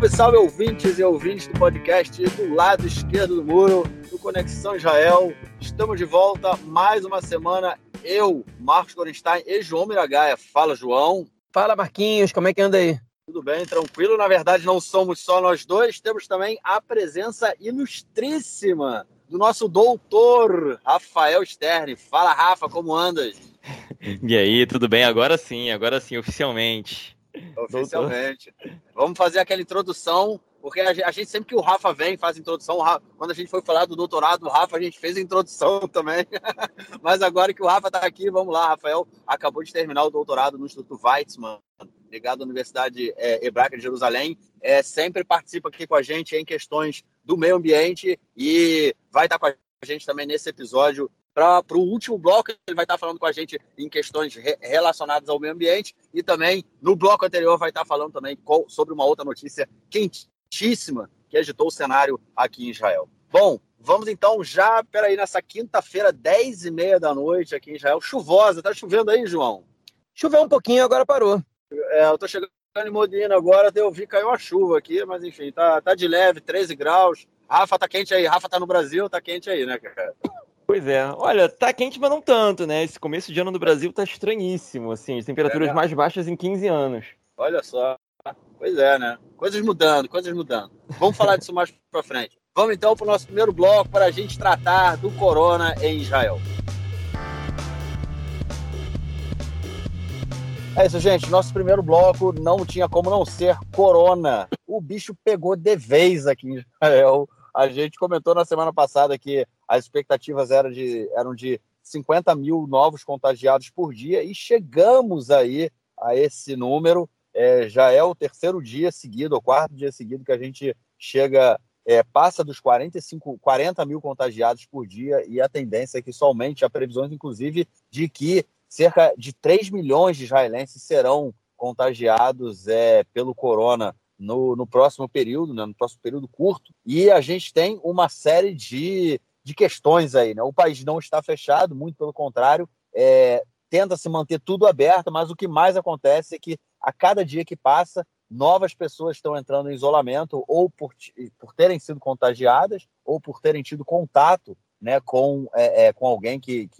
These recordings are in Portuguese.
Salve, salve, ouvintes e ouvintes do podcast do lado esquerdo do muro, do Conexão Israel. Estamos de volta mais uma semana. Eu, Marcos Gorenstein e João Miragaia. Fala, João. Fala, Marquinhos, como é que anda aí? Tudo bem, tranquilo. Na verdade, não somos só nós dois, temos também a presença ilustríssima do nosso doutor Rafael Stern. Fala, Rafa, como andas? E aí, tudo bem? Agora sim, agora sim, oficialmente. Oficialmente. Vamos fazer aquela introdução, porque a gente sempre que o Rafa vem, faz introdução, quando a gente foi falar do doutorado do Rafa, a gente fez a introdução também. Mas agora que o Rafa está aqui, vamos lá, Rafael acabou de terminar o doutorado no Instituto Weizmann, ligado à Universidade é, Hebraica de Jerusalém, é, sempre participa aqui com a gente em questões do meio ambiente e vai estar com a gente também nesse episódio para o último bloco, ele vai estar falando com a gente em questões re, relacionadas ao meio ambiente e também no bloco anterior vai estar falando também sobre uma outra notícia quentíssima que agitou o cenário aqui em Israel. Bom, vamos então já, peraí, nessa quinta-feira, 10 e meia da noite aqui em Israel, chuvosa, tá chovendo aí, João? Choveu um pouquinho, agora parou. É, eu tô chegando em Modena agora, eu vi caiu uma chuva aqui, mas enfim, tá, tá de leve, 13 graus. Rafa tá quente aí, Rafa tá no Brasil, tá quente aí, né, cara? Pois é. Olha, tá quente, mas não tanto, né? Esse começo de ano no Brasil tá estranhíssimo, assim, as temperaturas é, mais baixas em 15 anos. Olha só. Pois é, né? Coisas mudando, coisas mudando. Vamos falar disso mais pra frente. Vamos então para o nosso primeiro bloco para a gente tratar do corona em Israel. É isso, gente. Nosso primeiro bloco não tinha como não ser corona. O bicho pegou de vez aqui em Israel. A gente comentou na semana passada que as expectativas eram de, eram de 50 mil novos contagiados por dia e chegamos aí a esse número. É, já é o terceiro dia seguido, o quarto dia seguido que a gente chega, é, passa dos 45, 40 mil contagiados por dia e a tendência é que somente há previsões, inclusive, de que cerca de 3 milhões de israelenses serão contagiados é, pelo corona no, no próximo período, né, no próximo período curto, e a gente tem uma série de, de questões aí. Né? O país não está fechado, muito pelo contrário, é, tenta se manter tudo aberto, mas o que mais acontece é que a cada dia que passa, novas pessoas estão entrando em isolamento, ou por, por terem sido contagiadas, ou por terem tido contato né, com, é, é, com alguém que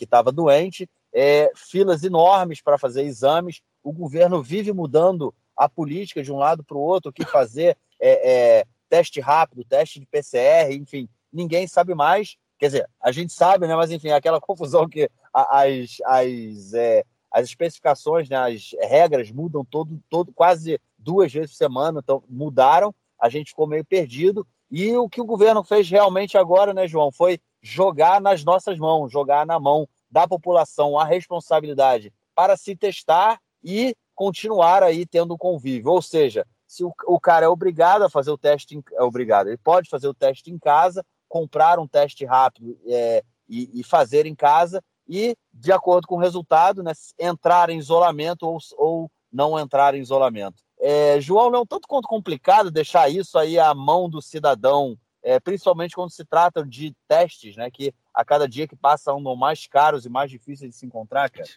estava que, que doente, é, filas enormes para fazer exames. O governo vive mudando a política de um lado para o outro, o que fazer, é, é, teste rápido, teste de PCR, enfim, ninguém sabe mais. Quer dizer, a gente sabe, né? Mas enfim, aquela confusão que as, as, é, as especificações, né, as regras mudam todo, todo, quase duas vezes por semana, então mudaram, a gente ficou meio perdido. E o que o governo fez realmente agora, né, João, foi jogar nas nossas mãos, jogar na mão da população a responsabilidade para se testar e continuar aí tendo convívio. Ou seja, se o, o cara é obrigado a fazer o teste, é obrigado, ele pode fazer o teste em casa, comprar um teste rápido é, e, e, fazer em casa e, de acordo com o resultado, né, entrar em isolamento ou, ou não entrar em isolamento. É, João, não é um tanto quanto complicado deixar isso aí à mão do cidadão, é, principalmente quando se trata de testes, né, que a cada dia que passa andam mais caros e mais difíceis de se encontrar, cara.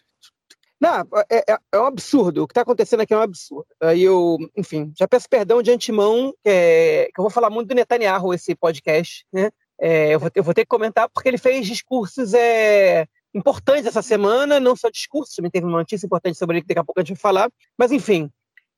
Não, é, é, é, um absurdo. O que está acontecendo aqui é um absurdo. Aí eu, enfim, já peço perdão de antemão, é, que eu vou falar muito do Netanyahu esse podcast, né? É, eu, vou, eu, vou, ter que comentar porque ele fez discursos é, importantes essa semana, não só discursos, também teve uma notícia importante sobre ele que daqui a pouco a gente vai falar. Mas, enfim,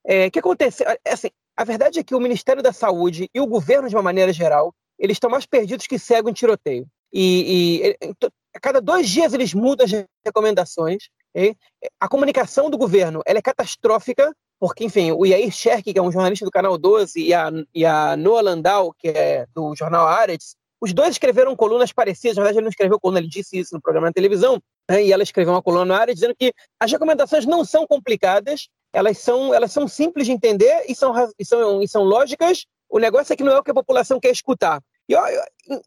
é, o que acontece? Assim, a verdade é que o Ministério da Saúde e o governo, de uma maneira geral, eles estão mais perdidos que cego em tiroteio. E, e a cada dois dias eles mudam as recomendações. Okay? A comunicação do governo é catastrófica, porque, enfim, o Yair Cherk, que é um jornalista do Canal 12, e a, e a Noah Landau, que é do jornal Aretz, os dois escreveram colunas parecidas. Na verdade, ele não escreveu coluna, ele disse isso no programa de televisão, né? e ela escreveu uma coluna no Aretz dizendo que as recomendações não são complicadas, elas são, elas são simples de entender e são, e são, e são lógicas. O negócio é que não é o que a população quer escutar. E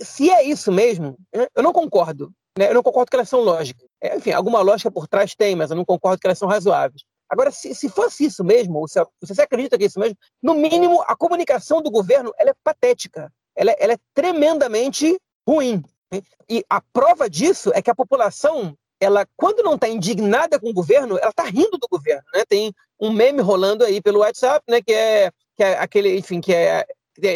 se é isso mesmo, eu não concordo. Né? Eu não concordo que elas são lógicas. É, enfim, alguma lógica por trás tem, mas eu não concordo que elas são razoáveis. Agora, se, se fosse isso mesmo, ou se você acredita que é isso mesmo, no mínimo, a comunicação do governo ela é patética. Ela, é, ela é tremendamente ruim. E a prova disso é que a população, ela, quando não está indignada com o governo, ela está rindo do governo. Né? Tem um meme rolando aí pelo WhatsApp, né, que é que é aquele, enfim, que é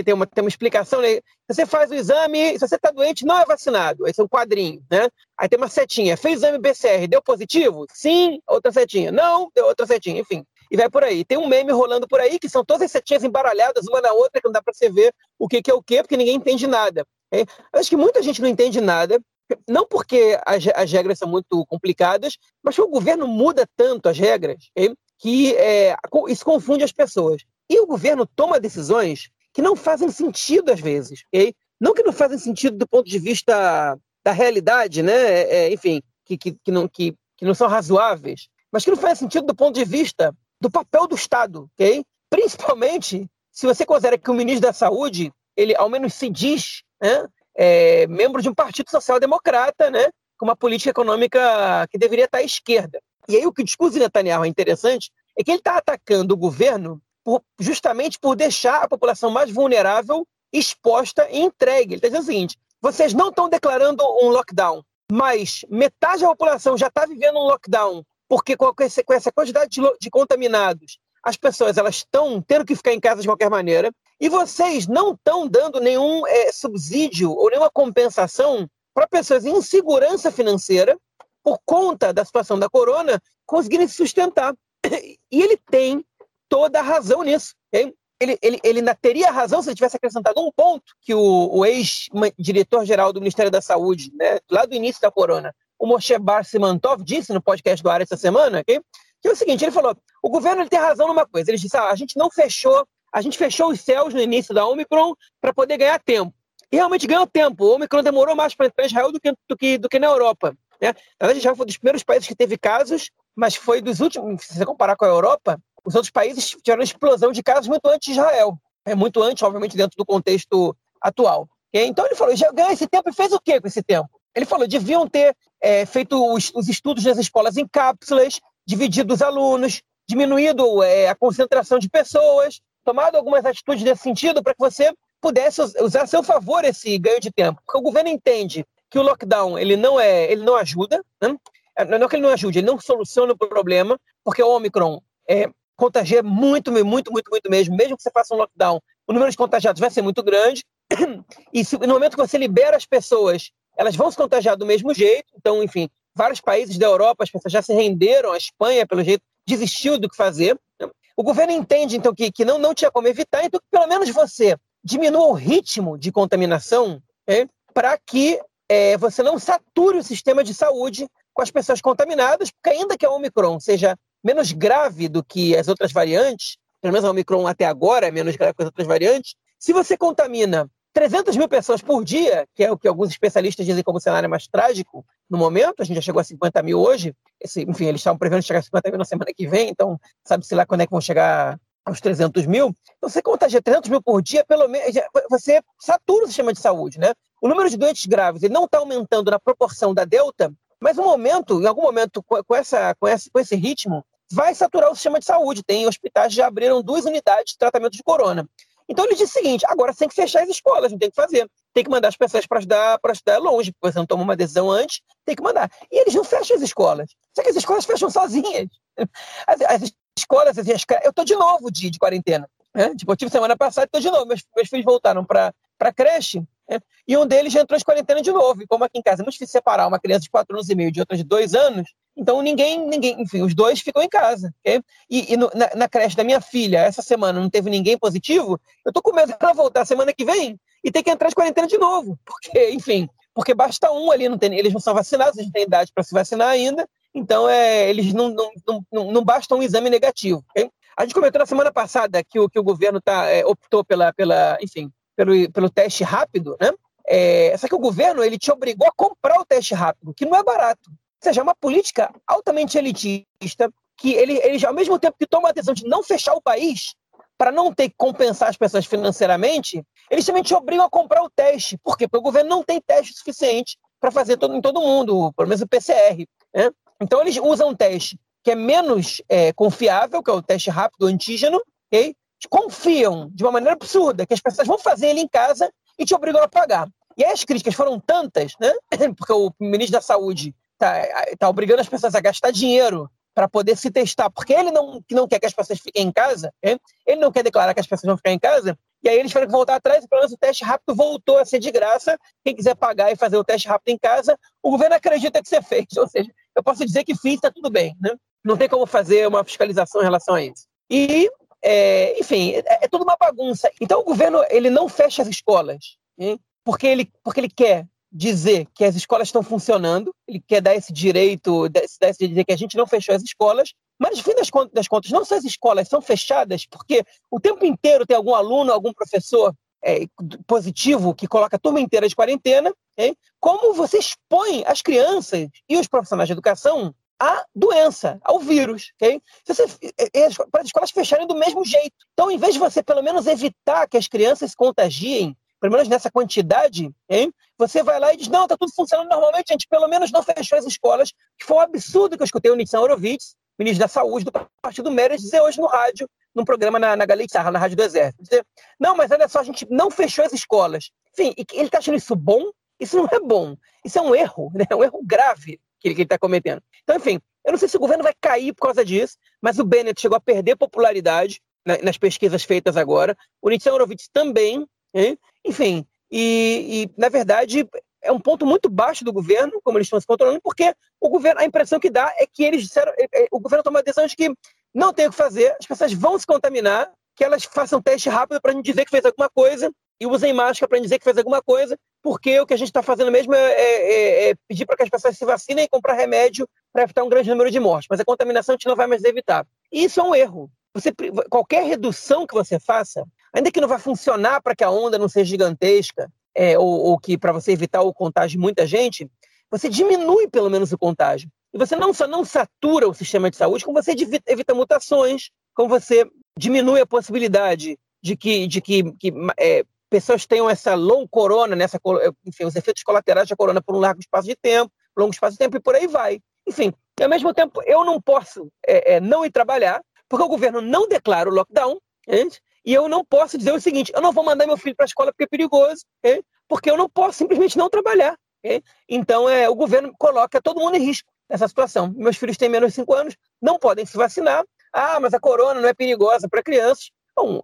tem uma, tem uma explicação. Né? Você faz o exame, se você está doente, não é vacinado. Esse é um quadrinho, né? Aí tem uma setinha. Fez exame BCR, deu positivo? Sim, outra setinha. Não, deu outra setinha. Enfim, e vai por aí. Tem um meme rolando por aí que são todas as setinhas embaralhadas uma na outra, que não dá para você ver o que, que é o que, porque ninguém entende nada. É, acho que muita gente não entende nada, não porque as, as, regras são muito complicadas, mas que o governo muda tanto as regras é, que é, isso confunde as pessoas. E o governo toma decisões que não fazem sentido às vezes. Não que não fazem sentido do ponto de vista da realidade, né? É, é, enfim, que, que, que, não, que, que não são razoáveis, mas que não fazem sentido do ponto de vista do papel do Estado, ok? Principalmente se você considera que o ministro da Saúde, ele ao menos se diz né, é, membro de um partido social-democrata, né, com uma política econômica que deveria estar à esquerda. E aí o que discurso de Netanyahu é interessante é que ele está atacando o governo por, justamente por deixar a população mais vulnerável exposta e entregue. Ele está dizendo o seguinte: vocês não estão declarando um lockdown, mas metade da população já está vivendo um lockdown, porque com, essa quantidade de, contaminados, as pessoas elas estão tendo que ficar em casa de qualquer maneira, e vocês não estão dando nenhum é, subsídio ou nenhuma compensação para pessoas em insegurança financeira por conta da situação da corona conseguirem se sustentar. E ele tem toda a razão nisso. Ele, ele, ele ainda teria razão se ele tivesse acrescentado um ponto que o, o ex-diretor-geral do Ministério da Saúde, né, lá do início da corona, o Moshe Bar Simantov, disse no podcast do Ar essa semana, okay? que é o seguinte, ele falou, o governo ele tem razão numa coisa, ele disse, ah, a gente não fechou, a gente fechou os céus no início da Omicron para poder ganhar tempo. E realmente ganhou tempo. O Omicron demorou mais para Israel do que, do que, do que na Europa. Né? Na verdade, já foi dos primeiros países que teve casos, mas foi dos últimos, se você comparar com a Europa, os outros países tiveram explosão de casos muito antes de Israel. É muito antes, obviamente, dentro do contexto atual. Então ele falou, já ganhou esse tempo e fez o quê com esse tempo? Ele falou, deviam ter é, feito os, os, estudos nas escolas em cápsulas, dividido os alunos, diminuído é, a concentração de pessoas, tomado algumas atitudes nesse sentido para que você pudesse usar a seu favor esse ganho de tempo. Porque o governo entende que o lockdown ele não é, ele não ajuda, né? não é que ele não ajude, ele não soluciona o problema, porque o Omicron é, contagia muito, muito, muito, muito mesmo. Mesmo que você faça um lockdown, o número de contagiados vai ser muito grande. E se, no momento que você libera as pessoas, elas vão se contagiar do mesmo jeito. Então, enfim, vários países da Europa, as pessoas já se renderam. A Espanha, pelo jeito, desistiu do que fazer. O governo entende, então, que, que não, não tinha como evitar, então, que pelo menos você diminua o ritmo de contaminação é, para que é, você não sature o sistema de saúde com as pessoas contaminadas, porque ainda que a Omicron seja menos grave do que as outras variantes, pelo menos a Omicron até agora é menos grave que as outras variantes, se você contamina 300 mil pessoas por dia, que é o que alguns especialistas dizem como cenário mais trágico no momento, a gente já chegou a 50 mil hoje, esse, enfim, eles estavam prevendo chegar a 50 mil na semana que vem, então sabe-se lá quando é que vão chegar aos 300 mil. Então, você contagia 300 mil por dia, pelo menos, você satura o sistema de saúde, né? O número de doentes graves ele não está aumentando na proporção da Delta, mas um momento, em algum momento, com, essa, com, esse, com esse ritmo, vai saturar o sistema de saúde. Tem hospitais que já abriram duas unidades de tratamento de corona. Então ele diz o seguinte: agora tem que fechar as escolas, não tem que fazer. Tem que mandar as pessoas para estudar, para estudar longe, porque você não toma uma decisão antes, tem que mandar. E eles não fecham as escolas. Só que as escolas fecham sozinhas. As, as escolas, as, eu estou de novo de, de quarentena. Né? Tipo, eu tive semana passada, estou de novo. Meus, meus filhos voltaram para creche E um deles já entrou de quarentena de novo. E como aqui em casa é muito difícil separar uma criança de 4 anos e meio de outra de 2 anos, então ninguém, ninguém, enfim, os dois ficam em casa. Okay? E, e no, na, na, creche da minha filha, essa semana não teve ninguém positivo, eu tô com medo dela voltar semana que vem e ter que entrar de quarentena de novo. Porque, enfim, porque basta um ali, não tem, eles não são vacinados, eles não têm idade para se vacinar ainda, então é, eles não, não, não, não basta um exame negativo. Okay? A gente comentou na semana passada que o, que o governo tá, é, optou pela, pela, enfim, pelo, pelo teste rápido, né? É, só que o governo ele te obrigou a comprar o teste rápido, que não é barato. Ou seja, é uma política altamente elitista, que ele, ele ao mesmo tempo que toma a decisão de não fechar o país, para não ter que compensar as pessoas financeiramente, eles também te obrigam a comprar o teste. Por quê? Porque o governo não tem teste suficiente para fazer todo, em todo mundo, pelo menos o PCR. Né? Então eles usam um teste que é menos é, confiável, que é o teste rápido antígeno, okay? Confiam de uma maneira absurda que as pessoas vão fazer ele em casa e te obrigam a pagar. E aí as críticas foram tantas, né? Porque o ministro da Saúde está tá obrigando as pessoas a gastar dinheiro para poder se testar, porque ele não, não quer que as pessoas fiquem em casa, hein? ele não quer declarar que as pessoas vão ficar em casa, e aí eles tiveram que voltar atrás e pelo menos o teste rápido voltou a ser de graça. Quem quiser pagar e fazer o teste rápido em casa, o governo acredita que você fez. Ou seja, eu posso dizer que fiz, está tudo bem. Né? Não tem como fazer uma fiscalização em relação a isso. E, é, enfim, é, é tudo uma bagunça. Então o governo ele não fecha as escolas, hein? porque ele, porque ele quer dizer que as escolas estão funcionando, ele quer dar esse direito, dar esse dizer que a gente não fechou as escolas, mas no fim das contas, das contas, não só as escolas são fechadas, porque o tempo inteiro tem algum aluno, algum professor é, positivo que coloca a turma inteira de quarentena, hein? como você expõe as crianças e os profissionais de educação à doença, ao vírus. Okay? Você, para as escolas fecharem do mesmo jeito. Então, em vez de você pelo menos evitar que as crianças se contagiem pelo menos nessa quantidade, hein? você vai lá e diz, não, está tudo funcionando normalmente, a gente pelo menos não fechou as escolas, que foi um absurdo que eu escutei o Nissan Horowitz, ministro da Saúde do Partido Meres, dizer hoje no rádio, num programa na, na Galícia, na Rádio do Exército. Dizer, não, mas olha só, a gente não fechou as escolas. Enfim, ele está achando isso bom? Isso não é bom. Isso é um erro, né? É um erro grave que ele está cometendo. Então, enfim, eu não sei se o governo vai cair por causa disso, mas o Bennett chegou a perder popularidade nas pesquisas feitas agora. O Nissan Horowitz também, hein? Enfim, e, e, na verdade é um ponto muito baixo do governo, como eles estão se controlando, porque o governo, a impressão que dá é que eles disseram, é, é, o governo tomou a decisão de que não tem o que fazer, as pessoas vão se contaminar, que elas façam teste rápido para dizer que fez alguma coisa e usem máscara para dizer que fez alguma coisa, porque o que a gente está fazendo mesmo é, é, é pedir para que as pessoas se vacinem e comprar remédio para evitar um grande número de mortes. Mas a contaminação a gente não vai mais evitar. E isso é um erro. Você, qualquer redução que você faça, ainda que não vai funcionar para que a onda não seja gigantesca, é, ou, ou, que para você evitar o contágio de muita gente, você diminui pelo menos o contágio. E você não só não satura o sistema de saúde, como você evita mutações, como você diminui a possibilidade de que, de que, que é, pessoas tenham essa long corona, nessa, enfim, os efeitos colaterais da corona por um largo espaço de tempo, longo espaço de tempo e por aí vai. Enfim, e ao mesmo tempo eu não posso é, é, não ir trabalhar, porque o governo não declara o lockdown, gente, e eu não posso dizer o seguinte: eu não vou mandar meu filho para a escola porque é perigoso, okay? porque eu não posso simplesmente não trabalhar. Okay? Então, é, o governo coloca todo mundo em risco nessa situação. Meus filhos têm menos de 5 anos, não podem se vacinar. Ah, mas a corona não é perigosa para crianças. Bom,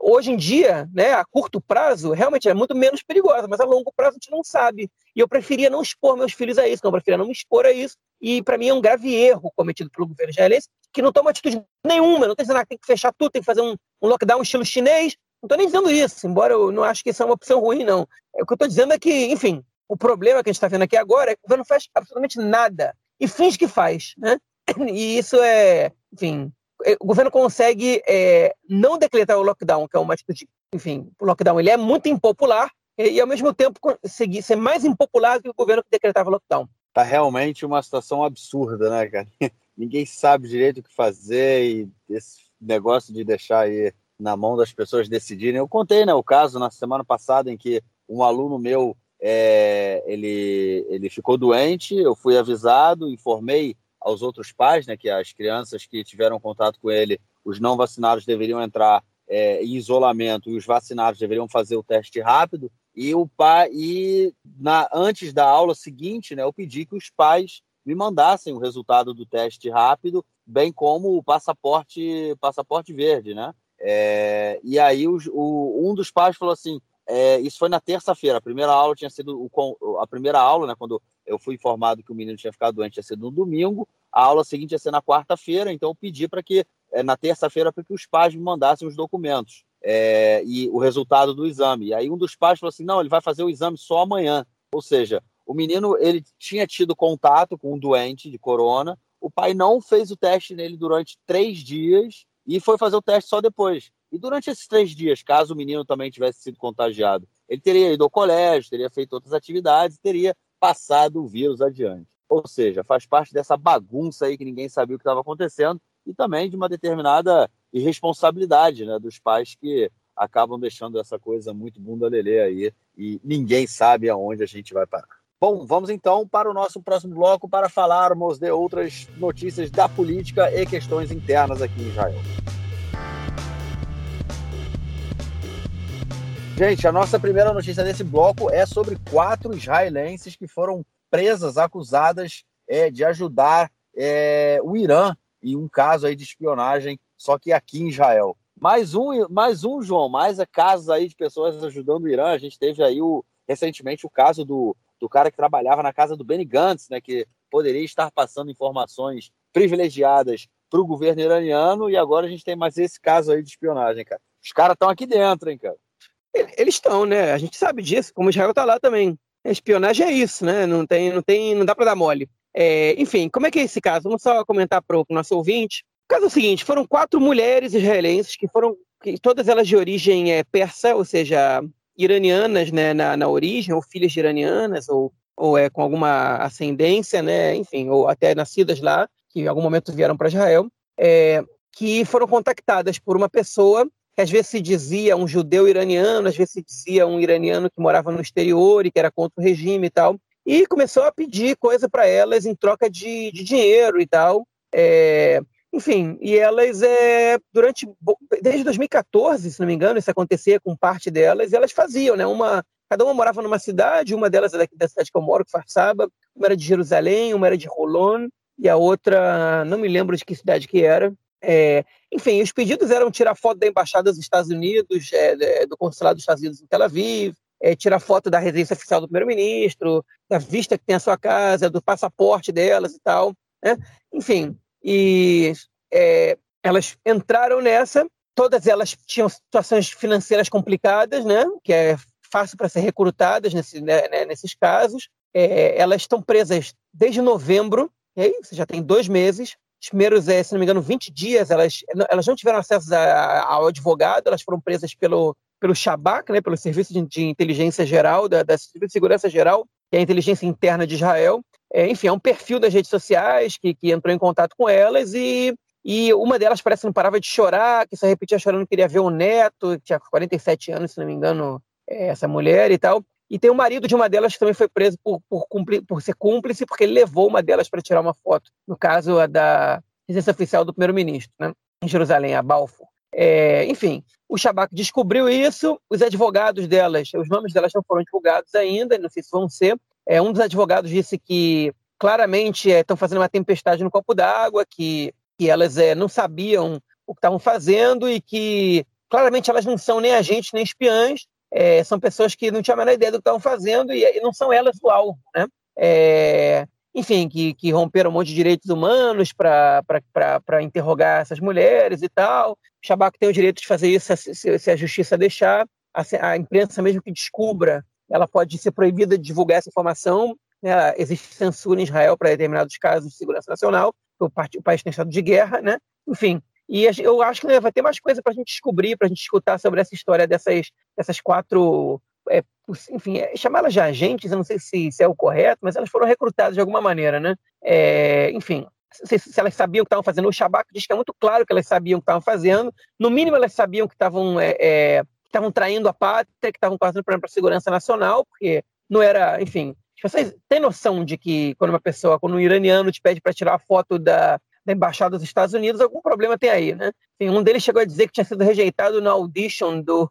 hoje em dia, né, a curto prazo, realmente é muito menos perigosa, mas a longo prazo a gente não sabe. E eu preferia não expor meus filhos a isso, não, eu preferia não me expor a isso. E para mim é um grave erro cometido pelo governo israelense, que não toma atitude nenhuma, não tem dizendo que tem que fechar tudo, tem que fazer um, um lockdown estilo chinês. Não estou nem dizendo isso, embora eu não acho que isso é uma opção ruim, não. O que eu estou dizendo é que, enfim, o problema que a gente está vendo aqui agora é que o governo não faz absolutamente nada e finge que faz, né? E isso é, enfim, é, o governo consegue é, não decretar o lockdown, que é uma atitude, enfim, o lockdown ele é muito impopular e, e ao mesmo tempo conseguir ser mais impopular do que o governo que decretava o lockdown. Tá realmente uma situação absurda, né, cara? Ninguém sabe direito o que fazer e esse negócio de deixar aí na mão das pessoas decidirem. Eu contei, né, o caso na semana passada em que um aluno meu é, ele, ele ficou doente, eu fui avisado, informei aos outros pais, né, que as crianças que tiveram contato com ele, os não vacinados deveriam entrar é, em isolamento e os vacinados deveriam fazer o teste rápido. E o pai e na antes da aula seguinte, né, eu pedi que os pais me mandassem o resultado do teste rápido, bem como o passaporte passaporte verde, né? É, e aí o, o, um dos pais falou assim: é, isso foi na terça-feira. A primeira aula tinha sido o, a primeira aula, né? Quando eu fui informado que o menino tinha ficado doente, tinha sido no domingo. A aula seguinte ia ser na quarta-feira, então eu pedi para que é, na terça-feira para que os pais me mandassem os documentos é, e o resultado do exame. E aí um dos pais falou assim: não, ele vai fazer o exame só amanhã. Ou seja, o menino ele tinha tido contato com um doente de corona. O pai não fez o teste nele durante três dias e foi fazer o teste só depois. E durante esses três dias, caso o menino também tivesse sido contagiado, ele teria ido ao colégio, teria feito outras atividades, teria passado o vírus adiante. Ou seja, faz parte dessa bagunça aí que ninguém sabia o que estava acontecendo e também de uma determinada irresponsabilidade né, dos pais que acabam deixando essa coisa muito bunda lelê aí e ninguém sabe aonde a gente vai parar. Bom, vamos então para o nosso próximo bloco para falarmos de outras notícias da política e questões internas aqui em Israel. Gente, a nossa primeira notícia desse bloco é sobre quatro israelenses que foram presas, acusadas é, de ajudar é, o Irã em um caso aí de espionagem, só que aqui em Israel. Mais um, mais um, João, mais casos aí de pessoas ajudando o Irã. A gente teve aí o, recentemente o caso do, do cara que trabalhava na casa do Benny Gantz, né, que poderia estar passando informações privilegiadas para o governo iraniano, e agora a gente tem mais esse caso aí de espionagem, cara. Os caras estão aqui dentro, hein, cara. Eles estão, né? A gente sabe disso, como Israel está lá também. A espionagem é isso, né? Não tem, não tem, não dá para dar mole. É, enfim, como é que é esse caso? Vamos só comentar para o nosso ouvinte. O caso é o seguinte: foram quatro mulheres israelenses que foram, que, todas elas de origem é, persa, ou seja, iranianas, né, na, na origem, ou filhas de iranianas, ou, ou é com alguma ascendência, né, enfim, ou até nascidas lá, que em algum momento vieram para Israel, é, que foram contactadas por uma pessoa que às vezes se dizia um judeu iraniano, às vezes se dizia um iraniano que morava no exterior e que era contra o regime e tal, e começou a pedir coisa para elas em troca de, de dinheiro e tal. É, enfim, e elas, é, durante, desde 2014, se não me engano, isso acontecia com parte delas, e elas faziam, né? Uma, cada uma morava numa cidade, uma delas é daqui da cidade que eu moro, que Farsaba, uma era de Jerusalém, uma era de Rolon, e a outra, não me lembro de que cidade que era, é, enfim, os pedidos eram tirar foto da embaixada dos Estados Unidos, é, do consulado dos Estados Unidos em Tel Aviv, é, tirar foto da residência oficial do primeiro-ministro, da vista que tem a sua casa, do passaporte delas e tal. Né? Enfim, e é, elas entraram nessa, todas elas tinham situações financeiras complicadas, né? que é fácil para ser recrutadas nesse, né, né nesses casos. É, elas estão presas desde novembro, okay? você já tem dois meses, os primeiros, é, se não me engano, 20 dias, elas, elas não tiveram acesso a, ao advogado, elas foram presas pelo, pelo Shabak, né, pelo Serviço de, de Inteligência Geral, da, da Segurança Geral, que é a inteligência interna de Israel. É, enfim, é um perfil das redes sociais que, que entrou em contato com elas e, e uma delas parece que não parava de chorar, que só repetia chorando que queria ver o neto, tinha 47 anos, se não me engano, é, essa mulher e tal. E tem o marido de uma delas que também foi preso por, por, por ser cúmplice, porque ele levou uma delas para tirar uma foto. No caso, a da residência oficial do primeiro-ministro, né, em Jerusalém, a Balfour. É, enfim, o Shabak descobriu isso, os advogados delas, os nomes delas não foram divulgados ainda, não sei se vão ser. É, um dos advogados disse que claramente estão é, fazendo uma tempestade no copo d'água, que, que elas é, não sabiam o que estavam fazendo e que claramente elas não são nem agentes nem espiãs, é, são pessoas que não tinham a menor ideia do que estavam fazendo e, e, não são elas o alvo, né? É, enfim, que, que romperam um monte de direitos humanos para interrogar essas mulheres e tal. O Shabak tem o direito de fazer isso se, se a justiça deixar. A, a, imprensa, mesmo que descubra, ela pode ser proibida de divulgar essa informação. Né? Existe censura em Israel para determinados casos de segurança nacional. O, o país tem estado de guerra, né? Enfim, e eu acho que vai ter mais coisa para a gente descobrir, para a gente escutar sobre essa história dessas, dessas quatro. É, enfim, é, chamá-las de agentes, eu não sei se, se, é o correto, mas elas foram recrutadas de alguma maneira, né? É, enfim, se, se, elas sabiam o que estavam fazendo. O Shabak diz que é muito claro que elas sabiam o que estavam fazendo. No mínimo, elas sabiam que estavam é, é estavam traindo a pátria, que estavam problema para a segurança nacional, porque não era, enfim. Vocês têm noção de que quando uma pessoa, quando um iraniano te pede para tirar a foto da, da embaixada dos Estados Unidos, algum problema tem aí, né? Um deles chegou a dizer que tinha sido rejeitado na audition do,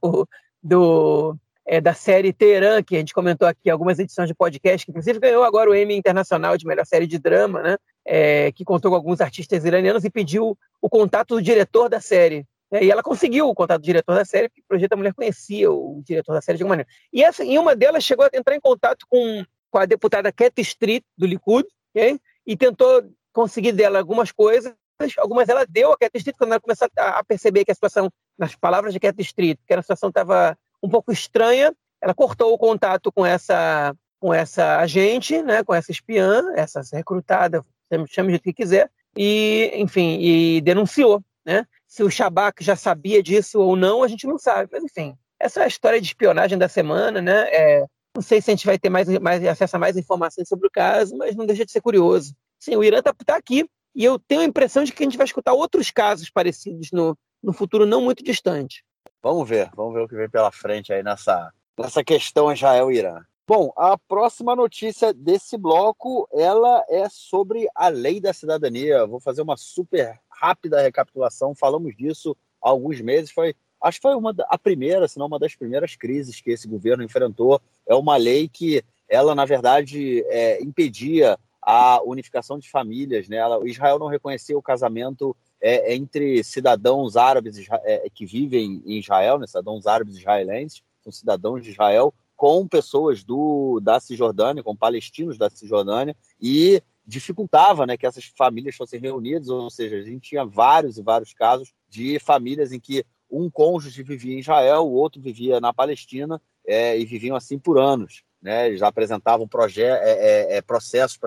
do é, da série Teherã, que a gente comentou aqui algumas edições de podcast, que inclusive ganhou agora o Emmy Internacional de melhor série de drama, né? É, que contou com alguns artistas iranianos e pediu o contato do diretor da série. É, e ela conseguiu o contato do diretor da série, porque o Projeto da Mulher conhecia o diretor da série de alguma maneira. E, essa, e uma delas chegou a entrar em contato com, com a deputada Cat Street, do Likud, okay? e tentou conseguir dela algumas coisas, algumas ela deu a Cat Street quando ela começou a perceber que a situação, nas palavras de Cat Street, que a situação estava um pouco estranha, ela cortou o contato com essa com essa agente, né, com essa espiã, essa recrutada, chame do que quiser, e enfim, e denunciou, né? Se o Shabak já sabia disso ou não, a gente não sabe, mas enfim, essa é a história de espionagem da semana, né? É, não sei se a gente vai ter mais, mais acesso a mais informações sobre o caso, mas não deixa de ser curioso. Sim, o Irã está tá aqui e eu tenho a impressão de que a gente vai escutar outros casos parecidos no, no futuro não muito distante. Vamos ver, vamos ver o que vem pela frente aí nessa, nessa questão Israel-Irã. Bom, a próxima notícia desse bloco, ela é sobre a lei da cidadania. Vou fazer uma super rápida recapitulação. Falamos disso há alguns meses. Foi, acho que foi uma a primeira, se não uma das primeiras crises que esse governo enfrentou. É uma lei que ela, na verdade, é, impedia a unificação de famílias. Né? Israel não reconhecia o casamento é, entre cidadãos árabes é, que vivem em Israel, né? cidadãos árabes israelenses, são cidadãos de Israel, com pessoas do, da Cisjordânia, com palestinos da Cisjordânia, e dificultava né, que essas famílias fossem reunidas, ou seja, a gente tinha vários e vários casos de famílias em que um cônjuge vivia em Israel, o outro vivia na Palestina, é, e viviam assim por anos. Né? Apresentavam é, é, é, processos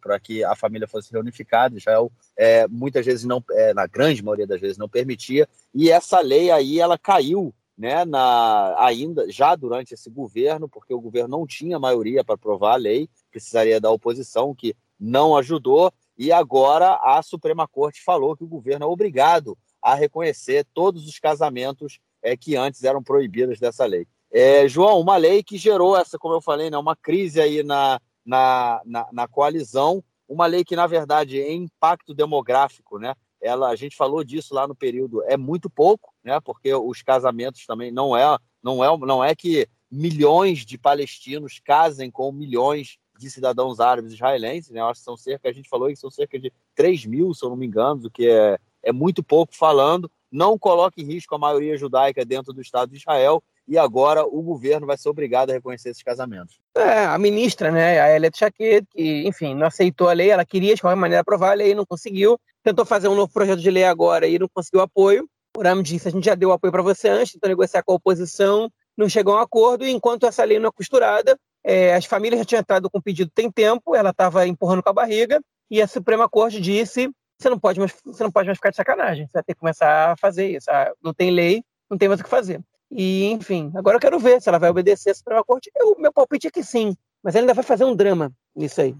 para que a família fosse reunificada. Israel é, muitas vezes não, é, na grande maioria das vezes, não permitia. E essa lei aí ela caiu né, na, ainda já durante esse governo, porque o governo não tinha maioria para aprovar a lei, precisaria da oposição, que não ajudou, e agora a Suprema Corte falou que o governo é obrigado a reconhecer todos os casamentos é, que antes eram proibidos dessa lei. É, João, uma lei que gerou essa, como eu falei, né, uma crise aí na, na, na, na coalizão, uma lei que, na verdade, é impacto demográfico, né? Ela, a gente falou disso lá no período, é muito pouco, né? Porque os casamentos também não é, não é, não é que milhões de palestinos casem com milhões de cidadãos árabes israelenses, né? Eu acho que são cerca, a gente falou que são cerca de 3 mil, se eu não me engano, o que é, é muito pouco falando. Não coloca em risco a maioria judaica dentro do Estado de Israel e agora o governo vai ser obrigado a reconhecer esses casamentos. É, a ministra, né, a Elet Shaked, que, enfim, não aceitou a lei, ela queria de qualquer maneira aprovar a lei, não conseguiu, tentou fazer um novo projeto de lei agora e não conseguiu apoio. O Ram disse, a gente já deu apoio para você antes, tentou negociar com a oposição, não chegou a um acordo, e enquanto essa lei não é costurada, é, as famílias já tinham entrado com o pedido tem tempo, ela estava empurrando com a barriga, e a Suprema Corte disse: você não pode mais, você não pode mais ficar de sacanagem, você vai ter que começar a fazer isso. Ah, não tem lei, não tem mais o que fazer. E, enfim, agora eu quero ver se ela vai obedecer a Suprema Corte. Eu, meu palpite é que sim, mas ela ainda vai fazer um drama nisso aí.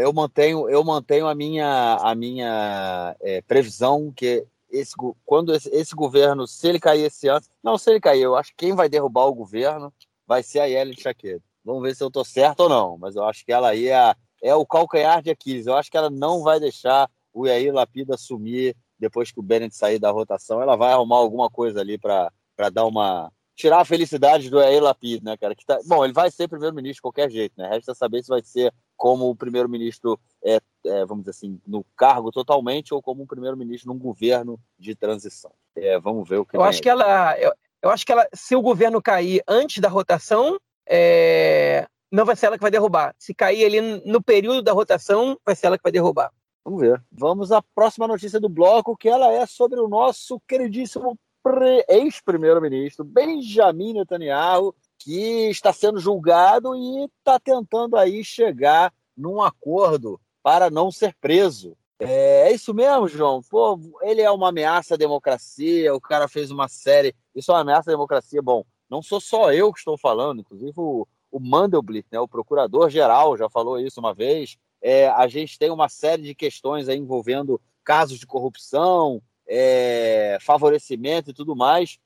Eu mantenho, eu mantenho a minha, a minha é, previsão que esse, quando esse, esse, governo, se ele cair esse ano, não, se ele cair, eu acho que quem vai derrubar o governo vai ser a Yellen Chaquedo. Vamos ver se eu estou certo ou não, mas eu acho que ela aí é, é o calcanhar de Aquiles. Eu acho que ela não vai deixar o Yair Lapida assumir depois que o Bennett sair da rotação. Ela vai arrumar alguma coisa ali para dar uma. tirar a felicidade do Yair Lapid, né, cara? Que tá... Bom, ele vai ser primeiro-ministro de qualquer jeito, né? Resta saber se vai ser como o primeiro-ministro, é, é, vamos dizer assim, no cargo totalmente ou como um primeiro-ministro num governo de transição. É, vamos ver o que. Eu acho aí. que ela. Eu, eu acho que ela, se o governo cair antes da rotação, é, não vai ser ela que vai derrubar. Se cair ali no período da rotação, vai ser ela que vai derrubar. Vamos ver. Vamos à próxima notícia do bloco, que ela é sobre o nosso queridíssimo ex-primeiro-ministro Benjamin Netanyahu, que está sendo julgado e está tentando aí chegar num acordo para não ser preso. É, é, isso mesmo, João? Pô, ele é uma ameaça à democracia, o cara fez uma série. Isso é uma ameaça à democracia. Bom, não sou só eu que estou falando, inclusive o, o Mandelblit, né, o procurador-geral, já falou isso uma vez. É, a gente tem uma série de questões envolvendo casos de corrupção, é, favorecimento e tudo mais.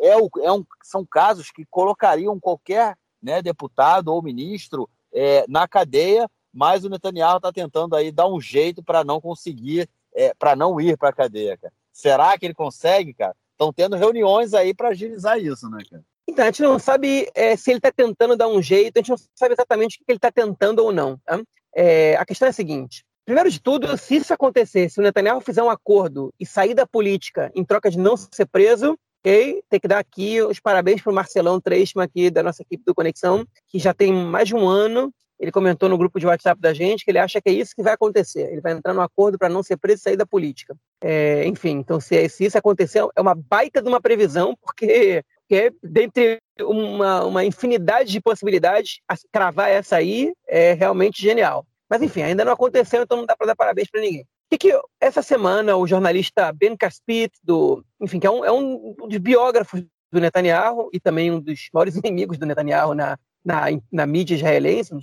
É, é um, são casos que colocariam qualquer né, deputado ou ministro é, na cadeia, mas o Netanyahu está tentando aí dar um jeito para não conseguir, é, para não ir para a cadeia. Cara. Será que ele consegue, cara? Estão tendo reuniões aí para agilizar isso, né, cara? Então, a gente não sabe é, se ele está tentando dar um jeito, a gente não sabe exatamente o que ele está tentando ou não. Tá? É, a questão é a seguinte: primeiro de tudo, se isso acontecer, se o Netanyahu fizer um acordo e sair da política em troca de não ser preso, ok? Tem que dar aqui os parabéns para o Marcelão Treisman aqui da nossa equipe do Conexão, que já tem mais de um ano. Ele comentou no grupo de WhatsApp da gente que ele acha que é isso que vai acontecer. Ele vai entrar no acordo para não ser preso e sair da política. É, enfim, então se, se isso acontecer, é uma baita de uma previsão, porque que é, dentre uma, uma infinidade de possibilidades, cravar essa aí é realmente genial. Mas enfim, ainda não aconteceu, então não dá para dar parabéns para ninguém. O que, essa semana o jornalista Ben Caspit, do, enfim, que é um, é um dos biógrafos do Netanyahu e também um dos maiores inimigos do Netanyahu na, na, na mídia israelense, um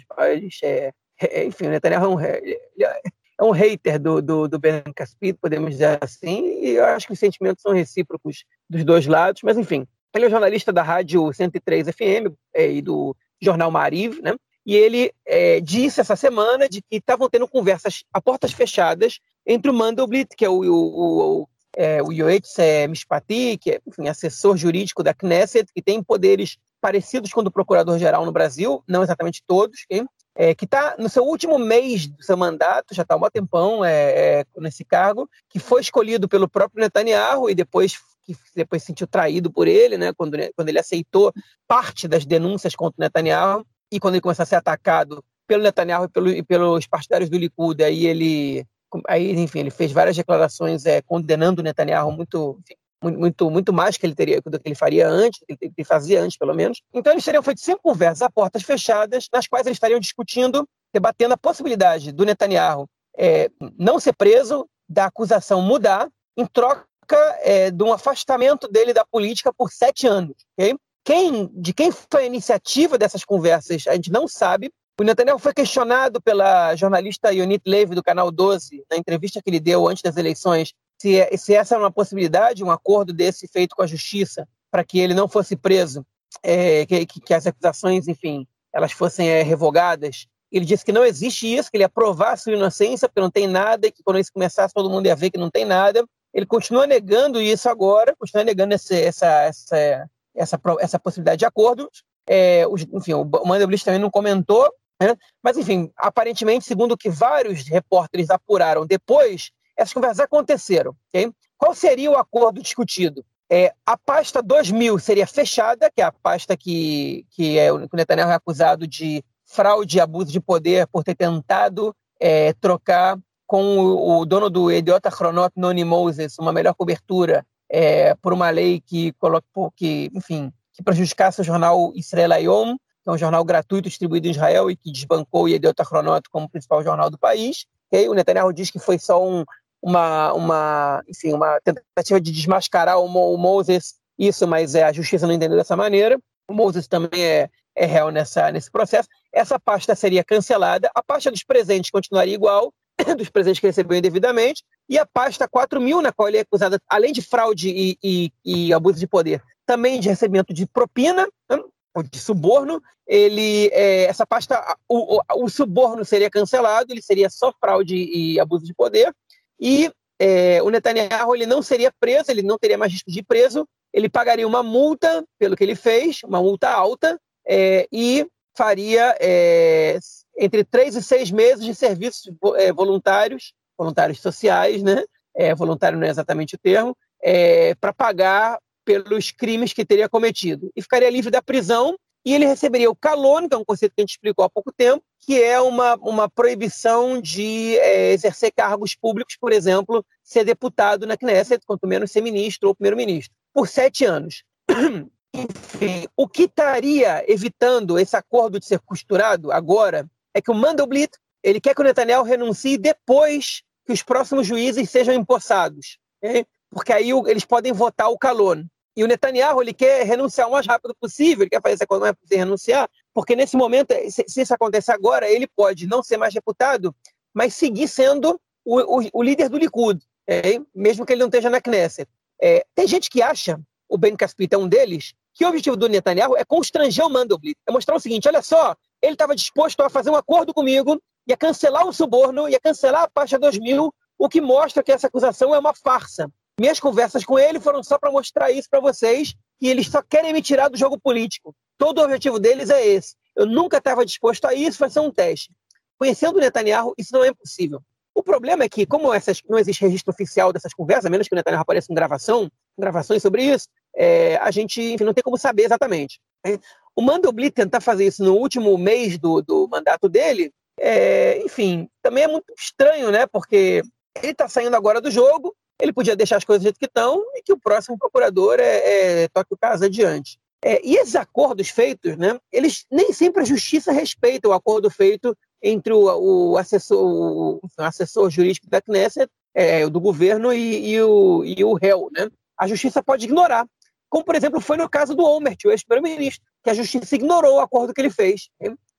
é, é, enfim, o Netanyahu é um, é, é um hater do, do, do Ben Caspit, podemos dizer assim, e eu acho que os sentimentos são recíprocos dos dois lados, mas enfim, ele é jornalista da Rádio 103 FM é, e do Jornal Mariv, né? E ele é, disse essa semana de que estavam tendo conversas a portas fechadas entre o Mandelblit, que é o, o, o, é, o Yoetz Mishpati, que é enfim, assessor jurídico da Knesset, que tem poderes parecidos com o do procurador-geral no Brasil, não exatamente todos, é, que está no seu último mês do seu mandato, já está há um tempão é, é, nesse cargo, que foi escolhido pelo próprio Netanyahu e depois que depois se sentiu traído por ele, né, quando, quando ele aceitou parte das denúncias contra o Netanyahu e quando ele começou a ser atacado pelo Netanyahu e, pelo, e pelos partidários do Likud, aí ele, aí, enfim, ele fez várias declarações é, condenando o Netanyahu muito, muito, muito mais que ele teria do que ele faria antes, que ele fazia antes, pelo menos. Então eles teriam feito cinco conversas a portas fechadas, nas quais eles estariam discutindo, debatendo a possibilidade do Netanyahu é, não ser preso, da acusação mudar, em troca é, de um afastamento dele da política por sete anos. Okay? Quem, de quem foi a iniciativa dessas conversas, a gente não sabe. O Netanyahu foi questionado pela jornalista Yonit Levy, do Canal 12, na entrevista que ele deu antes das eleições, se, se essa era uma possibilidade, um acordo desse feito com a justiça, para que ele não fosse preso, é, que, que, as acusações, enfim, elas fossem é, revogadas. Ele disse que não existe isso, que ele ia provar sua inocência, porque não tem nada, e que quando isso começasse todo mundo ia ver que não tem nada. Ele continua negando isso agora, continua negando esse, essa, essa, essa, essa possibilidade de acordo. É, os, enfim, o Mandelblit também não comentou, né? mas, enfim, aparentemente, segundo o que vários repórteres apuraram depois, essas conversas aconteceram. Okay? Qual seria o acordo discutido? É, a pasta 2000 seria fechada, que é a pasta que, que é, o Netanyahu é acusado de fraude e abuso de poder por ter tentado é, trocar com o, o, dono do Idiota Chronot, Noni Moses, uma melhor cobertura é, por uma lei que, que, enfim, que prejudicasse o jornal Israel Ayom, que é um jornal gratuito distribuído em Israel e que desbancou o Idiota Chronot como principal jornal do país. Okay? O Netanyahu diz que foi só um, uma, uma, enfim, uma tentativa de desmascarar o, o Moses, isso, mas é, a justiça não entendeu dessa maneira. O Moses também é, é réu nessa, nesse processo. Essa pasta seria cancelada, a pasta dos presentes continuaria igual, dos presentes que recebeu indevidamente, e a pasta 4 mil, na qual ele é acusado, além de fraude e, e, e abuso de poder, também de recebimento de propina, ou de suborno, ele, é, essa pasta, o, o, o, suborno seria cancelado, ele seria só fraude e abuso de poder, e é, o Netanyahu ele não seria preso, ele não teria mais risco de ir preso, ele pagaria uma multa pelo que ele fez, uma multa alta, é, e faria é, entre três e seis meses de serviços é, voluntários, voluntários sociais, né? É, voluntário não é exatamente o termo, é, para pagar pelos crimes que teria cometido. E ficaria livre da prisão e ele receberia o calono, que é um conceito que a gente explicou há pouco tempo, que é uma, uma proibição de é, exercer cargos públicos, por exemplo, ser deputado na Knesset, quanto menos ser ministro ou primeiro-ministro, por sete anos. Enfim, o que estaria evitando esse acordo de ser costurado agora é que o Mandelblit ele quer que o Netanyahu renuncie depois que os próximos juízes sejam empossados, okay? porque aí eles podem votar o Calon. E o Netanyahu ele quer renunciar o mais rápido possível, ele quer fazer essa economia para renunciar, porque nesse momento, se, se, isso acontecer agora, ele pode não ser mais deputado, mas seguir sendo o, o, o líder do Likud, okay? mesmo que ele não esteja na Knesset. É, tem gente que acha, o Ben Caspita é um deles, que o objetivo do Netanyahu é constranger o Mandelblit, é mostrar o seguinte, olha só, ele estava disposto a fazer um acordo comigo, ia cancelar o suborno, ia cancelar a Paixa 2000, o que mostra que essa acusação é uma farsa. Minhas conversas com ele foram só para mostrar isso para vocês, que eles só querem me tirar do jogo político. Todo o objetivo deles é esse. Eu nunca estava disposto a isso, vai ser um teste. Conhecendo o Netanyahu, isso não é impossível. O problema é que, como essas, não existe registro oficial dessas conversas, a menos que o Netanyahu apareça em gravação, gravações sobre isso, é, a gente enfim, não tem como saber exatamente. O Mandelblit tentar fazer isso no último mês do, do mandato dele, é, enfim, também é muito estranho, né? Porque ele está saindo agora do jogo, ele podia deixar as coisas do jeito que estão e que o próximo procurador é, é toque o caso adiante. É, e esses acordos feitos, né, eles nem sempre a justiça respeita o acordo feito entre o, o assessor, o, assessor jurídico da Knesset, é, do governo e, e, o, e o réu. Né? A justiça pode ignorar como, por exemplo, foi no caso do Olmert, o ex-primeiro-ministro, que a justiça ignorou o acordo que ele fez,